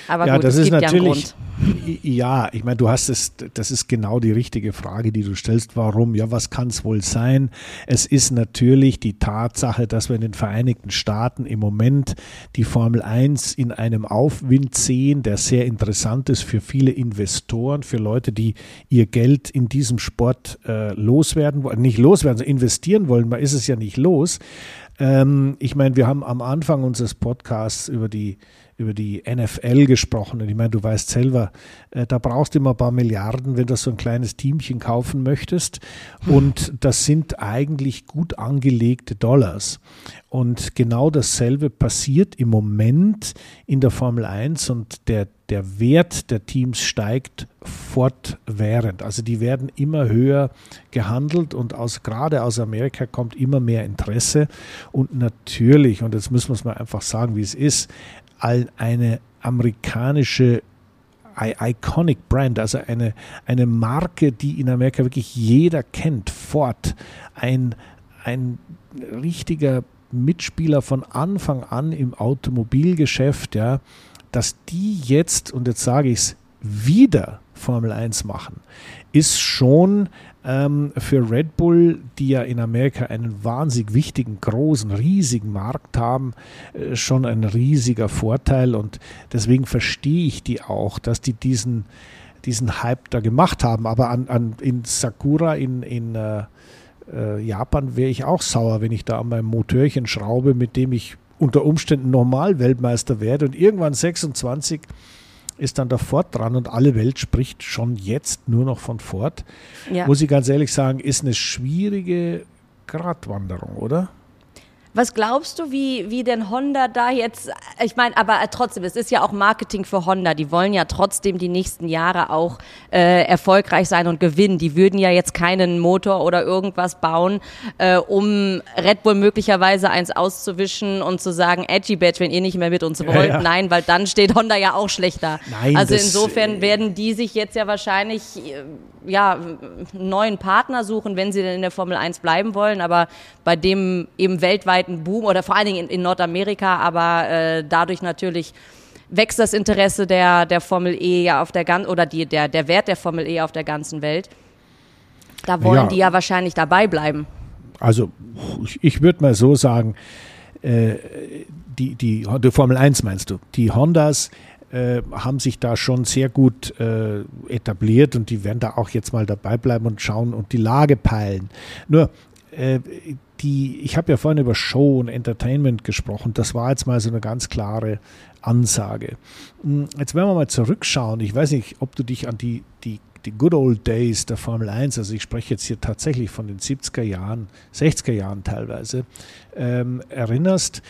Aber ja, gut, das es ist gibt natürlich, ja einen Grund. Ja, ich meine, du hast es, das ist genau die richtige Frage, die du stellst. Warum? Ja, was kann es wohl sein? Es ist natürlich die Tatsache, dass wir in den Vereinigten Staaten im Moment die Formel 1 in einem Aufwind sehen, der sehr interessant ist für viele Investoren, für Leute, die ihr Geld in diesem Sport äh, loswerden wollen, nicht loswerden, sondern investieren wollen. Man ist es ja nicht los. Ähm, ich meine, wir haben am Anfang unseres Podcasts über die über die NFL gesprochen. Und ich meine, du weißt selber, äh, da brauchst du immer ein paar Milliarden, wenn du so ein kleines Teamchen kaufen möchtest. Und das sind eigentlich gut angelegte Dollars. Und genau dasselbe passiert im Moment in der Formel 1 und der, der Wert der Teams steigt fortwährend. Also die werden immer höher gehandelt und aus, gerade aus Amerika kommt immer mehr Interesse. Und natürlich, und jetzt müssen wir es mal einfach sagen, wie es ist, eine amerikanische Iconic Brand, also eine, eine Marke, die in Amerika wirklich jeder kennt. Ford, ein, ein richtiger Mitspieler von Anfang an im Automobilgeschäft, ja, dass die jetzt, und jetzt sage ich es, wieder Formel 1 machen, ist schon ähm, für Red Bull, die ja in Amerika einen wahnsinnig wichtigen, großen, riesigen Markt haben, äh, schon ein riesiger Vorteil. Und deswegen verstehe ich die auch, dass die diesen, diesen Hype da gemacht haben. Aber an, an, in Sakura in, in äh, äh, Japan wäre ich auch sauer, wenn ich da an meinem Motörchen schraube, mit dem ich unter Umständen normal Weltmeister werde und irgendwann 26 ist dann der Ford dran und alle Welt spricht schon jetzt nur noch von Ford. Ja. Muss ich ganz ehrlich sagen, ist eine schwierige Gratwanderung, oder? Was glaubst du, wie, wie denn Honda da jetzt, ich meine, aber trotzdem, es ist ja auch Marketing für Honda. Die wollen ja trotzdem die nächsten Jahre auch äh, erfolgreich sein und gewinnen. Die würden ja jetzt keinen Motor oder irgendwas bauen, äh, um Red Bull möglicherweise eins auszuwischen und zu sagen, Edgy Badge, wenn ihr nicht mehr mit uns wollt. Ja, ja. Nein, weil dann steht Honda ja auch schlechter. Nein, also insofern werden die sich jetzt ja wahrscheinlich äh, ja, einen neuen Partner suchen, wenn sie denn in der Formel 1 bleiben wollen. Aber bei dem eben weltweiten Boom oder vor allen Dingen in, in Nordamerika, aber äh, dadurch natürlich wächst das Interesse der, der Formel E ja auf der ganzen, oder die, der, der Wert der Formel E auf der ganzen Welt. Da wollen ja. die ja wahrscheinlich dabei bleiben. Also ich, ich würde mal so sagen, äh, die, die, die Formel 1 meinst du, die Hondas äh, haben sich da schon sehr gut äh, etabliert und die werden da auch jetzt mal dabei bleiben und schauen und die Lage peilen. Nur, äh, die, ich habe ja vorhin über Show und Entertainment gesprochen. Das war jetzt mal so eine ganz klare Ansage. Hm, jetzt werden wir mal zurückschauen. Ich weiß nicht, ob du dich an die, die, die Good Old Days der Formel 1, also ich spreche jetzt hier tatsächlich von den 70er Jahren, 60er Jahren teilweise, ähm, erinnerst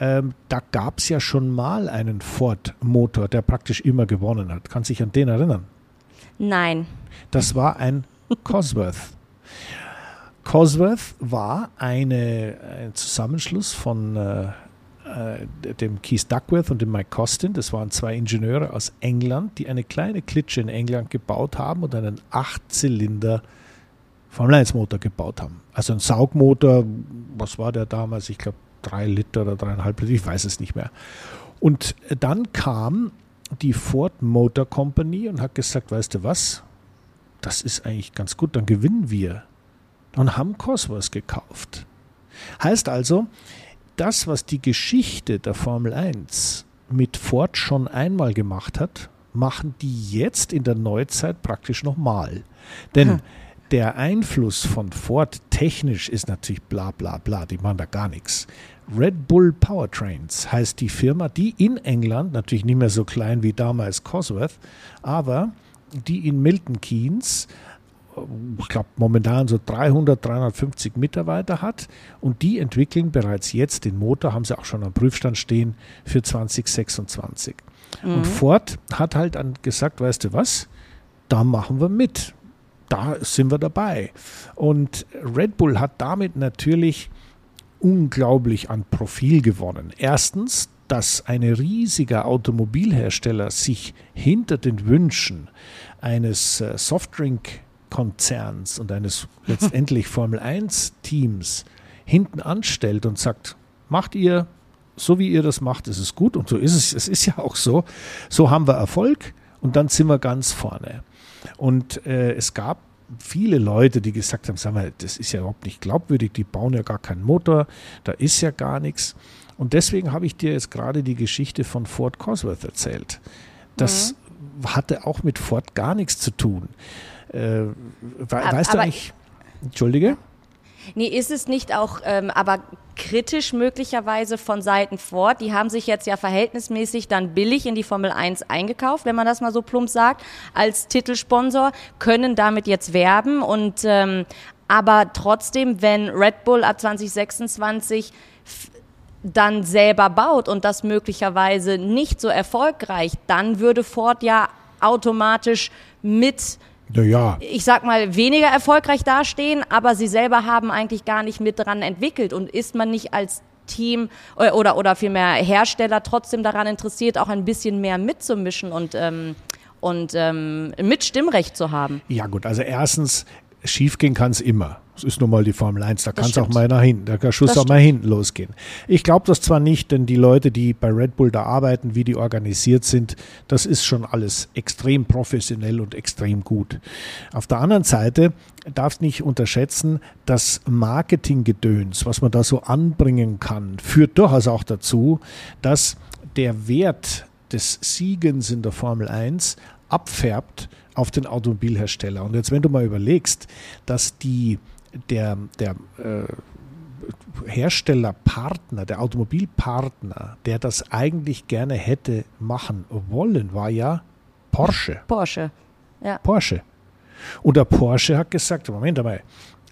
ähm, da gab es ja schon mal einen Ford-Motor, der praktisch immer gewonnen hat. Kannst du dich an den erinnern? Nein. Das war ein Cosworth. Cosworth war eine, ein Zusammenschluss von äh, äh, dem Keith Duckworth und dem Mike Costin. Das waren zwei Ingenieure aus England, die eine kleine Klitsche in England gebaut haben und einen Achtzylinder Formel 1 Motor gebaut haben. Also ein Saugmotor, was war der damals? Ich glaube drei Liter oder dreieinhalb Liter, ich weiß es nicht mehr. Und dann kam die Ford Motor Company und hat gesagt, weißt du was, das ist eigentlich ganz gut, dann gewinnen wir. Und haben Cosworth gekauft. Heißt also, das, was die Geschichte der Formel 1 mit Ford schon einmal gemacht hat, machen die jetzt in der Neuzeit praktisch nochmal. Denn hm. der Einfluss von Ford technisch ist natürlich bla bla bla, die machen da gar nichts. Red Bull Powertrains heißt die Firma, die in England, natürlich nicht mehr so klein wie damals Cosworth, aber die in Milton Keynes, ich glaube momentan so 300, 350 Mitarbeiter hat und die entwickeln bereits jetzt den Motor, haben sie auch schon am Prüfstand stehen, für 2026. Mhm. Und Ford hat halt dann gesagt, weißt du was, da machen wir mit. Da sind wir dabei. Und Red Bull hat damit natürlich unglaublich an Profil gewonnen. Erstens, dass ein riesiger Automobilhersteller sich hinter den Wünschen eines äh, Softdrink-Konzerns und eines letztendlich [LAUGHS] Formel-1-Teams hinten anstellt und sagt, macht ihr so, wie ihr das macht, ist es gut und so ist es. Es ist ja auch so. So haben wir Erfolg und dann sind wir ganz vorne. Und äh, es gab viele Leute, die gesagt haben, sag mal, das ist ja überhaupt nicht glaubwürdig, die bauen ja gar keinen Motor, da ist ja gar nichts. Und deswegen habe ich dir jetzt gerade die Geschichte von Ford Cosworth erzählt. Das mhm. hatte auch mit Ford gar nichts zu tun. Äh, weißt aber, du eigentlich, Entschuldige? Nee, ist es nicht auch ähm, aber kritisch möglicherweise von Seiten Ford? Die haben sich jetzt ja verhältnismäßig dann billig in die Formel 1 eingekauft, wenn man das mal so plump sagt, als Titelsponsor, können damit jetzt werben und ähm, aber trotzdem, wenn Red Bull ab 2026 dann selber baut und das möglicherweise nicht so erfolgreich, dann würde Ford ja automatisch mit naja. ich sag mal, weniger erfolgreich dastehen, aber sie selber haben eigentlich gar nicht mit dran entwickelt. Und ist man nicht als Team äh, oder, oder vielmehr Hersteller trotzdem daran interessiert, auch ein bisschen mehr mitzumischen und, ähm, und ähm, mit Stimmrecht zu haben? Ja gut, also erstens, schiefgehen kann es immer. Das ist nun mal die Formel 1, da kann es auch mal nach hinten, da kann Schuss das auch mal hinten losgehen. Ich glaube das zwar nicht, denn die Leute, die bei Red Bull da arbeiten, wie die organisiert sind, das ist schon alles extrem professionell und extrem gut. Auf der anderen Seite darfst nicht unterschätzen, das Marketinggedöns, was man da so anbringen kann, führt durchaus auch dazu, dass der Wert des Siegens in der Formel 1 abfärbt auf den Automobilhersteller. Und jetzt, wenn du mal überlegst, dass die der, der äh, Herstellerpartner, der Automobilpartner, der das eigentlich gerne hätte machen wollen, war ja Porsche. Porsche, ja. Porsche. Und der Porsche hat gesagt, Moment einmal,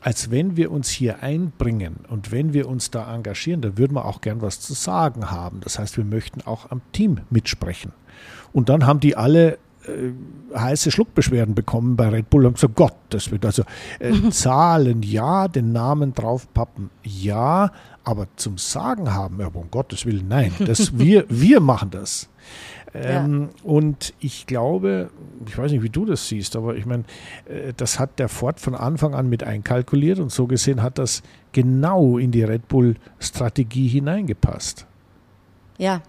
als wenn wir uns hier einbringen und wenn wir uns da engagieren, dann würden wir auch gern was zu sagen haben. Das heißt, wir möchten auch am Team mitsprechen. Und dann haben die alle heiße Schluckbeschwerden bekommen bei Red Bull und gesagt, Gott, das wird also äh, Zahlen ja, den Namen draufpappen ja, aber zum Sagen haben, ja, um Gottes Willen, nein, das, [LAUGHS] wir, wir machen das. Ähm, ja. Und ich glaube, ich weiß nicht, wie du das siehst, aber ich meine, äh, das hat der Ford von Anfang an mit einkalkuliert und so gesehen hat das genau in die Red Bull-Strategie hineingepasst. Ja,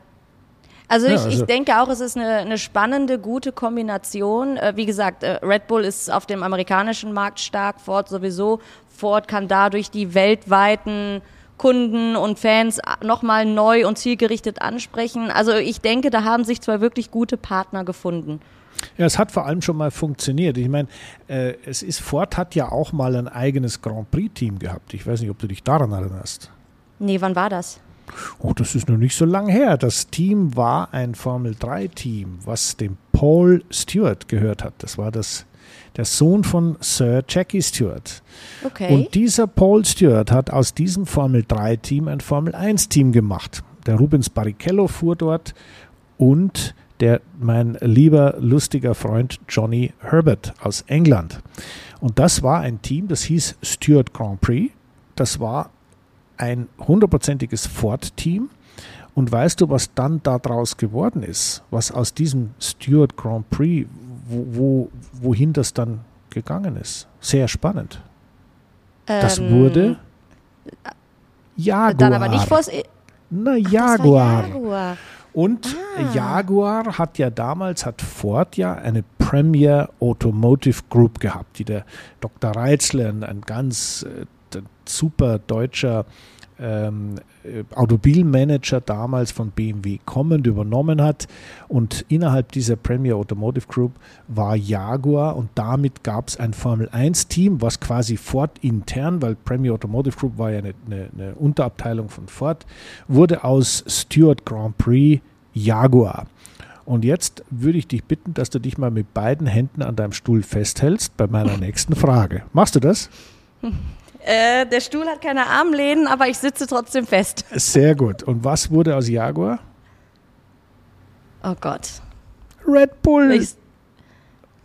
also, ja, ich, also ich denke auch, es ist eine, eine spannende, gute Kombination. Äh, wie gesagt, äh, Red Bull ist auf dem amerikanischen Markt stark, Ford sowieso. Ford kann dadurch die weltweiten Kunden und Fans nochmal neu und zielgerichtet ansprechen. Also ich denke, da haben sich zwei wirklich gute Partner gefunden. Ja, es hat vor allem schon mal funktioniert. Ich meine, äh, es ist Ford hat ja auch mal ein eigenes Grand Prix-Team gehabt. Ich weiß nicht, ob du dich daran erinnerst. Nee, wann war das? Oh, das ist noch nicht so lange her. Das Team war ein Formel-3-Team, was dem Paul Stewart gehört hat. Das war das, der Sohn von Sir Jackie Stewart. Okay. Und dieser Paul Stewart hat aus diesem Formel-3-Team ein Formel-1-Team gemacht. Der Rubens Barrichello fuhr dort und der mein lieber lustiger Freund Johnny Herbert aus England. Und das war ein Team, das hieß Stewart Grand Prix. Das war ein hundertprozentiges Ford-Team. Und weißt du, was dann daraus geworden ist? Was aus diesem Stewart Grand Prix, wo, wo, wohin das dann gegangen ist? Sehr spannend. Ähm, das wurde Jaguar. Dann aber nicht vors. E Na, Jaguar. Jaguar. Und ah. Jaguar hat ja damals, hat Ford ja eine Premier Automotive Group gehabt, die der Dr. Reitzler, ein ganz äh, super deutscher ähm, Automobilmanager damals von BMW kommend übernommen hat. Und innerhalb dieser Premier Automotive Group war Jaguar und damit gab es ein Formel 1-Team, was quasi Ford intern, weil Premier Automotive Group war ja eine, eine, eine Unterabteilung von Ford, wurde aus Stewart Grand Prix Jaguar. Und jetzt würde ich dich bitten, dass du dich mal mit beiden Händen an deinem Stuhl festhältst bei meiner [LAUGHS] nächsten Frage. Machst du das? [LAUGHS] Äh, der Stuhl hat keine Armlehnen, aber ich sitze trotzdem fest. Sehr gut. Und was wurde aus Jaguar? Oh Gott. Red Bull. Ich,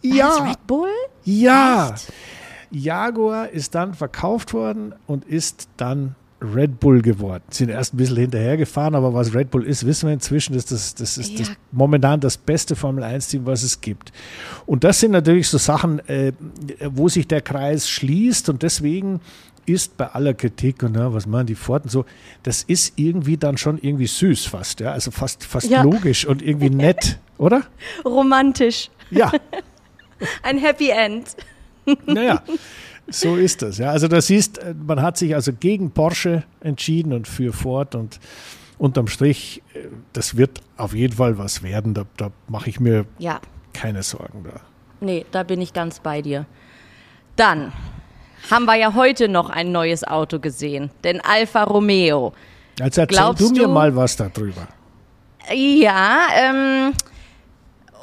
ja. Red Bull? Ja. Echt? Jaguar ist dann verkauft worden und ist dann Red Bull geworden. Sind erst ein bisschen hinterhergefahren, aber was Red Bull ist, wissen wir inzwischen. Das, das, das ist ja. das, momentan das beste Formel 1-Team, was es gibt. Und das sind natürlich so Sachen, äh, wo sich der Kreis schließt und deswegen ist bei aller Kritik und ja, was machen die Ford und so, das ist irgendwie dann schon irgendwie süß fast, ja, also fast, fast ja. logisch und irgendwie nett, [LAUGHS] oder? Romantisch. Ja. [LAUGHS] Ein Happy End. Naja, so ist das. Ja. Also das ist, man hat sich also gegen Porsche entschieden und für Ford und unterm Strich, das wird auf jeden Fall was werden. Da, da mache ich mir ja. keine Sorgen da. Nee, da bin ich ganz bei dir. Dann haben wir ja heute noch ein neues Auto gesehen, den Alfa Romeo. Also erzähl Glaubst du mir du, mal was darüber. Ja, ähm,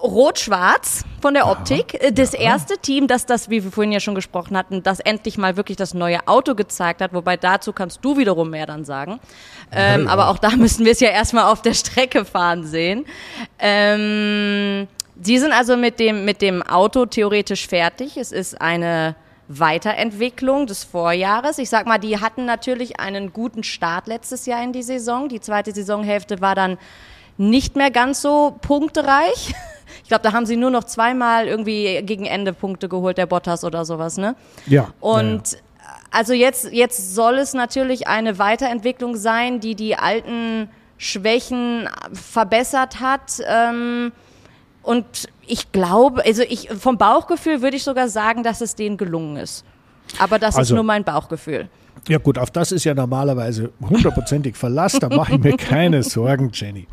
Rot-Schwarz von der Optik. Ja, das ja. erste Team, das das, wie wir vorhin ja schon gesprochen hatten, das endlich mal wirklich das neue Auto gezeigt hat. Wobei dazu kannst du wiederum mehr dann sagen. Ähm, ja, aber auch da [LAUGHS] müssen wir es ja erstmal auf der Strecke fahren sehen. Ähm, Sie sind also mit dem, mit dem Auto theoretisch fertig. Es ist eine Weiterentwicklung des Vorjahres. Ich sag mal, die hatten natürlich einen guten Start letztes Jahr in die Saison. Die zweite Saisonhälfte war dann nicht mehr ganz so punktereich. Ich glaube, da haben sie nur noch zweimal irgendwie gegen Ende Punkte geholt, der Bottas oder sowas, ne? Ja. Und ja, ja. also jetzt, jetzt soll es natürlich eine Weiterentwicklung sein, die die alten Schwächen verbessert hat. Ähm, und ich glaube, also ich vom Bauchgefühl würde ich sogar sagen, dass es denen gelungen ist. Aber das also, ist nur mein Bauchgefühl. Ja gut, auf das ist ja normalerweise hundertprozentig Verlass, da mache ich mir [LAUGHS] keine Sorgen, Jenny.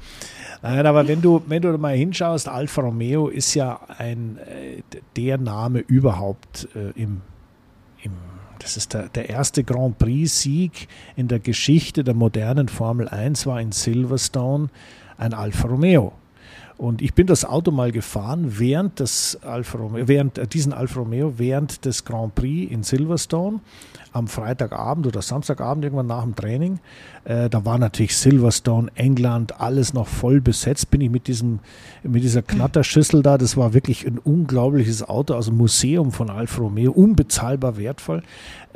Nein, aber wenn du, wenn du mal hinschaust, Alfa Romeo ist ja ein, äh, der Name überhaupt äh, im, im, das ist der, der erste Grand Prix-Sieg in der Geschichte der modernen Formel 1 war in Silverstone ein Alfa Romeo. Und ich bin das Auto mal gefahren während des Alfa Romeo, während äh, diesen Alfa Romeo während des Grand Prix in Silverstone am Freitagabend oder Samstagabend irgendwann nach dem Training. Äh, da war natürlich Silverstone, England, alles noch voll besetzt. Bin ich mit diesem, mit dieser Knatterschüssel da. Das war wirklich ein unglaubliches Auto, also Museum von Alfa Romeo, unbezahlbar wertvoll.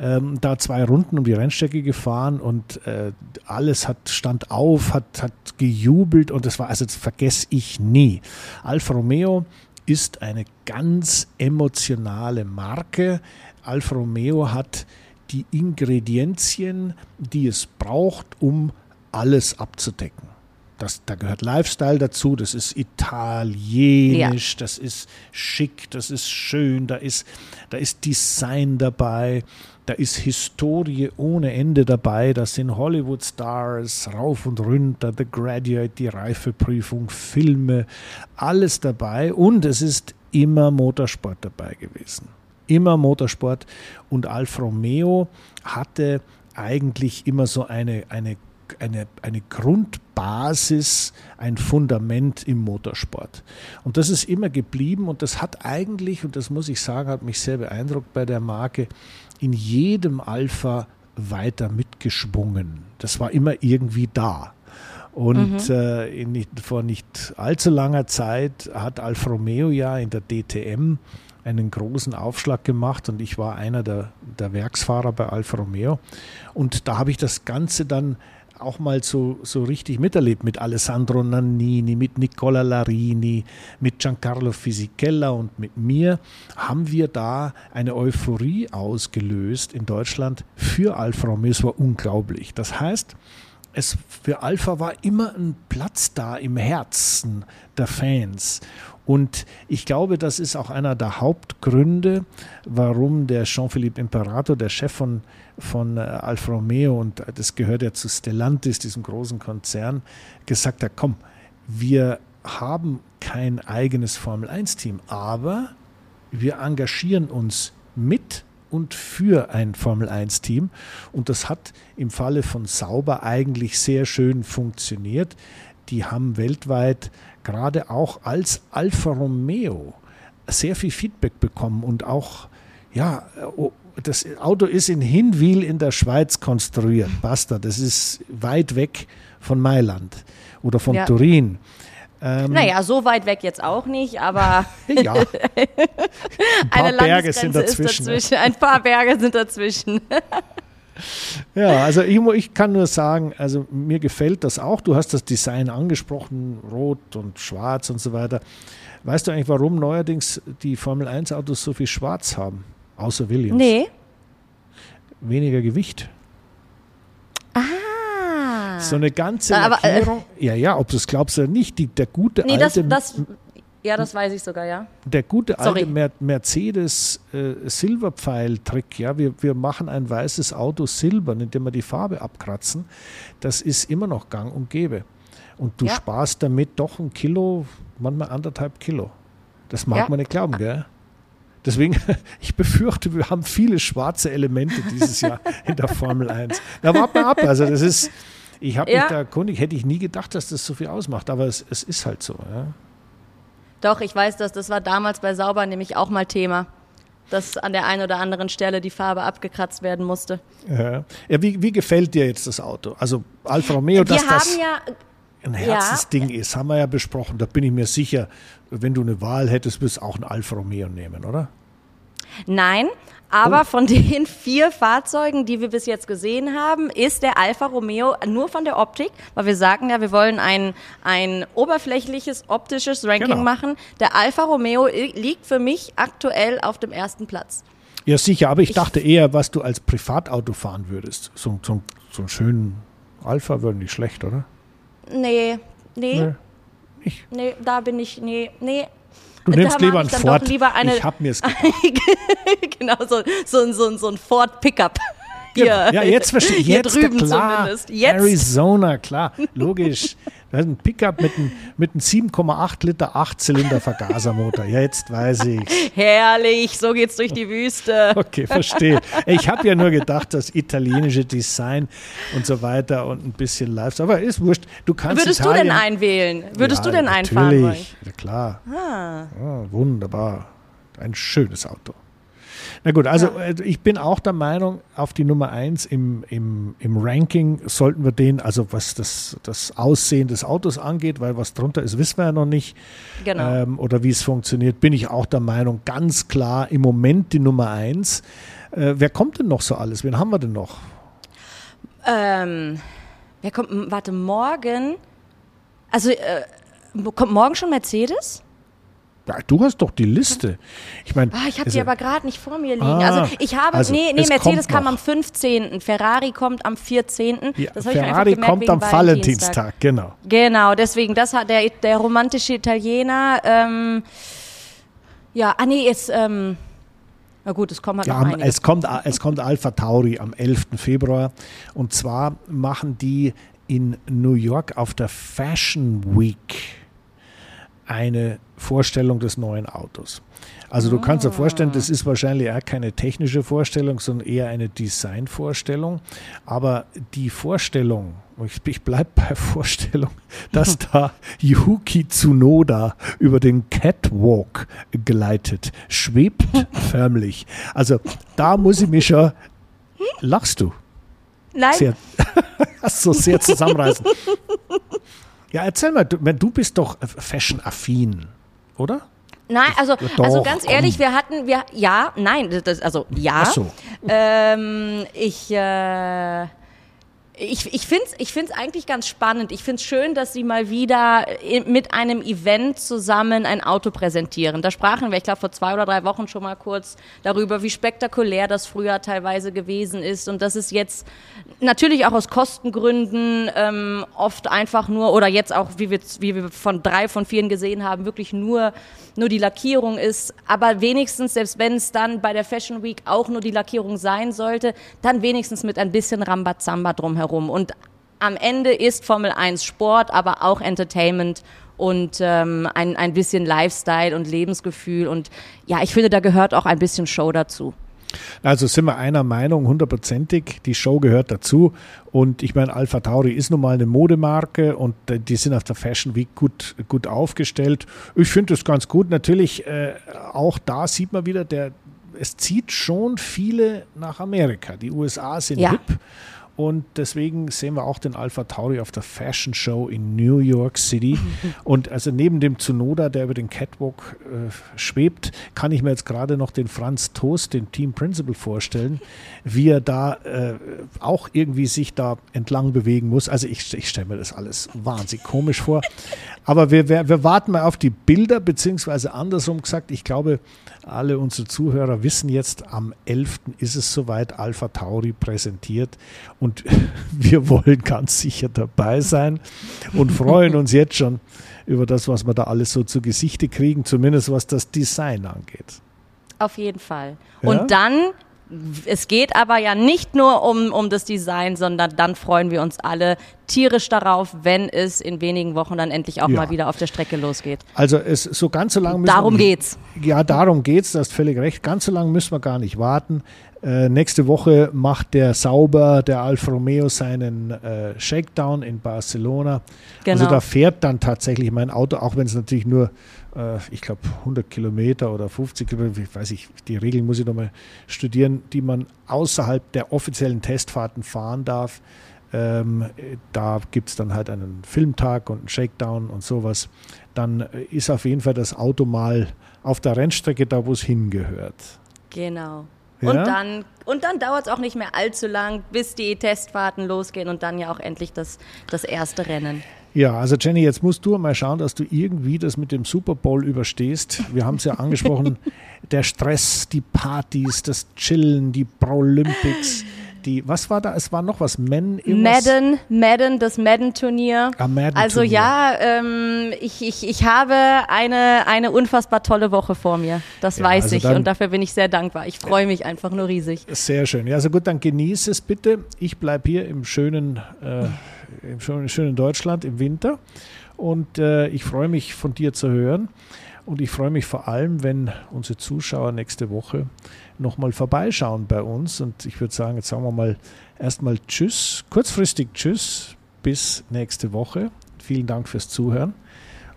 Ähm, da zwei Runden um die Rennstrecke gefahren und äh, alles hat stand auf, hat, hat gejubelt und das war, also das vergesse ich nie. Alfa Romeo ist eine ganz emotionale Marke. Alfa Romeo hat die Ingredienzien, die es braucht, um alles abzudecken. Das, da gehört Lifestyle dazu, das ist italienisch, ja. das ist schick, das ist schön, da ist, da ist Design dabei, da ist Historie ohne Ende dabei, da sind Hollywood-Stars rauf und runter, The Graduate, die Reifeprüfung, Filme, alles dabei. Und es ist immer Motorsport dabei gewesen. Immer Motorsport. Und Alfa Romeo hatte eigentlich immer so eine, eine, eine, eine Grundbasis, ein Fundament im Motorsport. Und das ist immer geblieben. Und das hat eigentlich, und das muss ich sagen, hat mich sehr beeindruckt bei der Marke, in jedem Alpha weiter mitgeschwungen. Das war immer irgendwie da. Und mhm. äh, in, vor nicht allzu langer Zeit hat Alfa Romeo ja in der DTM einen großen Aufschlag gemacht und ich war einer der, der Werksfahrer bei Alfa Romeo. Und da habe ich das Ganze dann auch mal so, so richtig miterlebt mit Alessandro Nannini, mit Nicola Larini, mit Giancarlo Fisichella und mit mir, haben wir da eine Euphorie ausgelöst in Deutschland für Alfa Romeo. Es war unglaublich. Das heißt, es für Alpha war immer ein Platz da im Herzen der Fans. Und ich glaube, das ist auch einer der Hauptgründe, warum der Jean-Philippe Imperator, der Chef von, von äh, Alfa Romeo, und das gehört ja zu Stellantis, diesem großen Konzern, gesagt hat, komm, wir haben kein eigenes Formel-1-Team, aber wir engagieren uns mit und für ein Formel-1-Team. Und das hat im Falle von Sauber eigentlich sehr schön funktioniert. Die haben weltweit gerade auch als Alfa Romeo sehr viel Feedback bekommen und auch, ja, oh, das Auto ist in Hinwil in der Schweiz konstruiert. Basta, das ist weit weg von Mailand oder von ja. Turin. Ähm, naja, so weit weg jetzt auch nicht, aber [LAUGHS] ja. [LAUGHS] ein paar Berge sind dazwischen. dazwischen. Ein paar Berge sind dazwischen. [LAUGHS] [LAUGHS] ja, also ich, ich, kann nur sagen, also mir gefällt das auch. Du hast das Design angesprochen, rot und schwarz und so weiter. Weißt du eigentlich, warum neuerdings die Formel 1 Autos so viel schwarz haben? Außer Williams. Nee. Weniger Gewicht. Ah. So eine ganze Aber, Lackierung. Äh, ja, ja, ob du es glaubst oder nicht, die, der gute nee, alte. Das, das, Ja, das weiß ich sogar, ja. Der gute alte Mer Mercedes äh, Silberpfeil-Trick, ja, wir, wir machen ein weißes Auto silbern, indem wir die Farbe abkratzen, das ist immer noch gang und gäbe. Und du ja. sparst damit doch ein Kilo, manchmal anderthalb Kilo. Das mag ja. man nicht glauben, gell? Deswegen, [LAUGHS] ich befürchte, wir haben viele schwarze Elemente dieses Jahr in der Formel 1. Da wart mal ab. Also das ist, ich habe ja. mich da erkundigt, hätte ich nie gedacht, dass das so viel ausmacht, aber es, es ist halt so. Ja. Doch, ich weiß das, das war damals bei Sauber nämlich auch mal Thema, dass an der einen oder anderen Stelle die Farbe abgekratzt werden musste. Ja, ja wie, wie gefällt dir jetzt das Auto? Also Alfa Romeo, dass das ja, ein Herzensding ja. ist, haben wir ja besprochen. Da bin ich mir sicher, wenn du eine Wahl hättest, würdest du auch ein Alfa Romeo nehmen, oder? Nein, aber oh. von den vier Fahrzeugen, die wir bis jetzt gesehen haben, ist der Alfa Romeo nur von der Optik, weil wir sagen ja, wir wollen ein, ein oberflächliches optisches Ranking genau. machen. Der Alfa Romeo liegt für mich aktuell auf dem ersten Platz. Ja, sicher, aber ich, ich dachte eher, was du als Privatauto fahren würdest. So, so, so einen schönen Alpha wäre nicht schlecht, oder? Nee, nee. Nee, ich. nee da bin ich, nee, nee, Du nimmst lieber ein Ford. Eine, ich hab mir es [LAUGHS] Genau, so, so, so, so ein Ford Pickup. Genau. Ja, jetzt verstehe ich. Jetzt drüben klar. zumindest. Jetzt. Arizona, klar, logisch. [LAUGHS] Das ist ein Pickup mit einem, mit einem 7,8 Liter 8-Zylinder Vergasermotor. Ja, jetzt weiß ich. Herrlich, so geht's durch die Wüste. Okay, verstehe. Ich habe ja nur gedacht, das italienische Design und so weiter und ein bisschen Lifestyle. Aber ist wurscht. Du kannst Würdest Italien, du denn einwählen? Würdest ja, du denn einfahren wollen? Ja, klar. Ah. Ja, wunderbar. Ein schönes Auto. Na gut, also ja. Äh, ich bin auch der Meinung, auf die Nummer 1 im, im, im Ranking sollten wir den, also was das, das Aussehen des Autos angeht, weil was drunter ist, wissen wir ja noch nicht. Genau. Ähm, oder wie es funktioniert, bin ich auch der Meinung, ganz klar im Moment die Nummer 1. Äh, wer kommt denn noch so alles? Wen haben wir denn noch? Ähm, wer kommt, warte, morgen, also äh, kommt morgen schon Mercedes? Du hast doch die Liste. Ich meine, ah, ich habe die aber gerade nicht vor mir liegen. Ah, also ich habe, also nee, nee, Mercedes kam am 15. Ferrari kommt am 14. Ja, Ferrari gemerkt, kommt am Valentinstag, genau. Genau, deswegen, das hat der, der romantische Italiener, ähm, ja, ah nee, jetzt, ähm, na gut, es kommt halt ja, es kommt, es kommt Alpha Tauri am 11. Februar und zwar machen die in New York auf der Fashion Week eine Vorstellung des neuen Autos. Also du kannst dir ah. vorstellen, das ist wahrscheinlich auch keine technische Vorstellung, sondern eher eine Designvorstellung. Aber die Vorstellung, ich, ich bleibe [LAUGHS] bei Vorstellung, dass [LAUGHS] da Yuki Tsunoda über den Catwalk gleitet, schwebt [LAUGHS] förmlich. Also da muss ich mich schon, lachst du? Nein. Sehr, so sehr zusammenreißen. Ja, erzähl mal, du, du bist doch fashion-affin, oder? Nein, also, Doch, also ganz komm. ehrlich, wir hatten, wir, ja, nein, das, also ja. Ach so. Ähm, ich, äh, ich, ich finde es ich find's eigentlich ganz spannend. Ich finde es schön, dass sie mal wieder mit einem Event zusammen ein Auto präsentieren. Da sprachen wir, ich glaube, vor zwei oder drei Wochen schon mal kurz darüber, wie spektakulär das früher teilweise gewesen ist und dass es jetzt natürlich auch aus Kostengründen ähm, oft einfach nur, oder jetzt auch, wie wir, wie wir von drei von vielen gesehen haben, wirklich nur, nur die Lackierung ist. Aber wenigstens, selbst wenn es dann bei der Fashion Week auch nur die Lackierung sein sollte, dann wenigstens mit ein bisschen Rambazamba drumherum herum. Und am Ende ist Formel 1 Sport, aber auch Entertainment und ähm, ein, ein bisschen Lifestyle und Lebensgefühl. Und ja, ich finde, da gehört auch ein bisschen Show dazu. Also sind wir einer Meinung, hundertprozentig. Die Show gehört dazu. Und ich meine, Alpha Tauri ist nun mal eine Modemarke und äh, die sind auf der Fashion Week gut, gut aufgestellt. Ich finde das ganz gut. Natürlich, äh, auch da sieht man wieder, der, es zieht schon viele nach Amerika. Die USA sind ja. hip und deswegen sehen wir auch den Alpha Tauri auf der Fashion Show in New York City. [LAUGHS] Und also neben dem Tsunoda, der über den Catwalk äh, schwebt, kann ich mir jetzt gerade noch den Franz Toast, den Team Principal, vorstellen, wie er da äh, auch irgendwie sich da entlang bewegen muss. Also ich, ich stelle mir das alles wahnsinnig komisch vor. Aber wir, wir, wir warten mal auf die Bilder, beziehungsweise andersrum gesagt, ich glaube, alle unsere Zuhörer wissen jetzt, am 11. ist es soweit, Alpha Tauri präsentiert und [LAUGHS] wir wollen ganz sicher dabei sein und freuen uns jetzt schon über das, was wir da alles so zu Gesichte kriegen, zumindest was das Design angeht. Auf jeden Fall. Ja? Und dann es geht aber ja nicht nur um, um das Design, sondern dann freuen wir uns alle tierisch darauf, wenn es in wenigen Wochen dann endlich auch ja. mal wieder auf der Strecke losgeht. Also es so ganz so lange Darum wir, geht's. Ja, darum geht's, du hast völlig recht. Ganz so lange müssen wir gar nicht warten. Äh, nächste Woche macht der Sauber, der Alfa Romeo, seinen äh, Shakedown in Barcelona. Also genau. Also da fährt dann tatsächlich mein Auto, auch wenn es natürlich nur ich glaube, 100 Kilometer oder 50 Kilometer, ich weiß ich, die Regeln muss ich nochmal studieren, die man außerhalb der offiziellen Testfahrten fahren darf. Ähm, da gibt es dann halt einen Filmtag und einen Shakedown und sowas. Dann ist auf jeden Fall das Auto mal auf der Rennstrecke da, wo es hingehört. Genau. Ja? Und dann, und dann dauert es auch nicht mehr allzu lang, bis die Testfahrten losgehen und dann ja auch endlich das, das erste Rennen. Ja, also Jenny, jetzt musst du mal schauen, dass du irgendwie das mit dem Super Bowl überstehst. Wir haben es ja angesprochen, [LAUGHS] der Stress, die Partys, das Chillen, die Pro Olympics. Die, was war da? Es war noch was. Men Madden, Madden, das Madden-Turnier. Ah, Madden also ja, ähm, ich, ich, ich habe eine, eine unfassbar tolle Woche vor mir. Das ja, weiß also ich und dafür bin ich sehr dankbar. Ich freue mich einfach nur riesig. Sehr schön. Ja, also gut, dann genieße es bitte. Ich bleibe hier im schönen äh, im schönen Deutschland im Winter. Und äh, ich freue mich von dir zu hören. Und ich freue mich vor allem, wenn unsere Zuschauer nächste Woche nochmal vorbeischauen bei uns. Und ich würde sagen, jetzt sagen wir mal erstmal Tschüss, kurzfristig Tschüss, bis nächste Woche. Vielen Dank fürs Zuhören.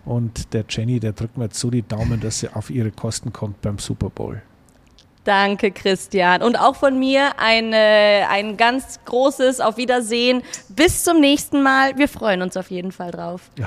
Und der Jenny, der drückt mir jetzt so die Daumen, dass sie auf ihre Kosten kommt beim Super Bowl. Danke, Christian. Und auch von mir ein, ein ganz großes Auf Wiedersehen. Bis zum nächsten Mal. Wir freuen uns auf jeden Fall drauf. Ja,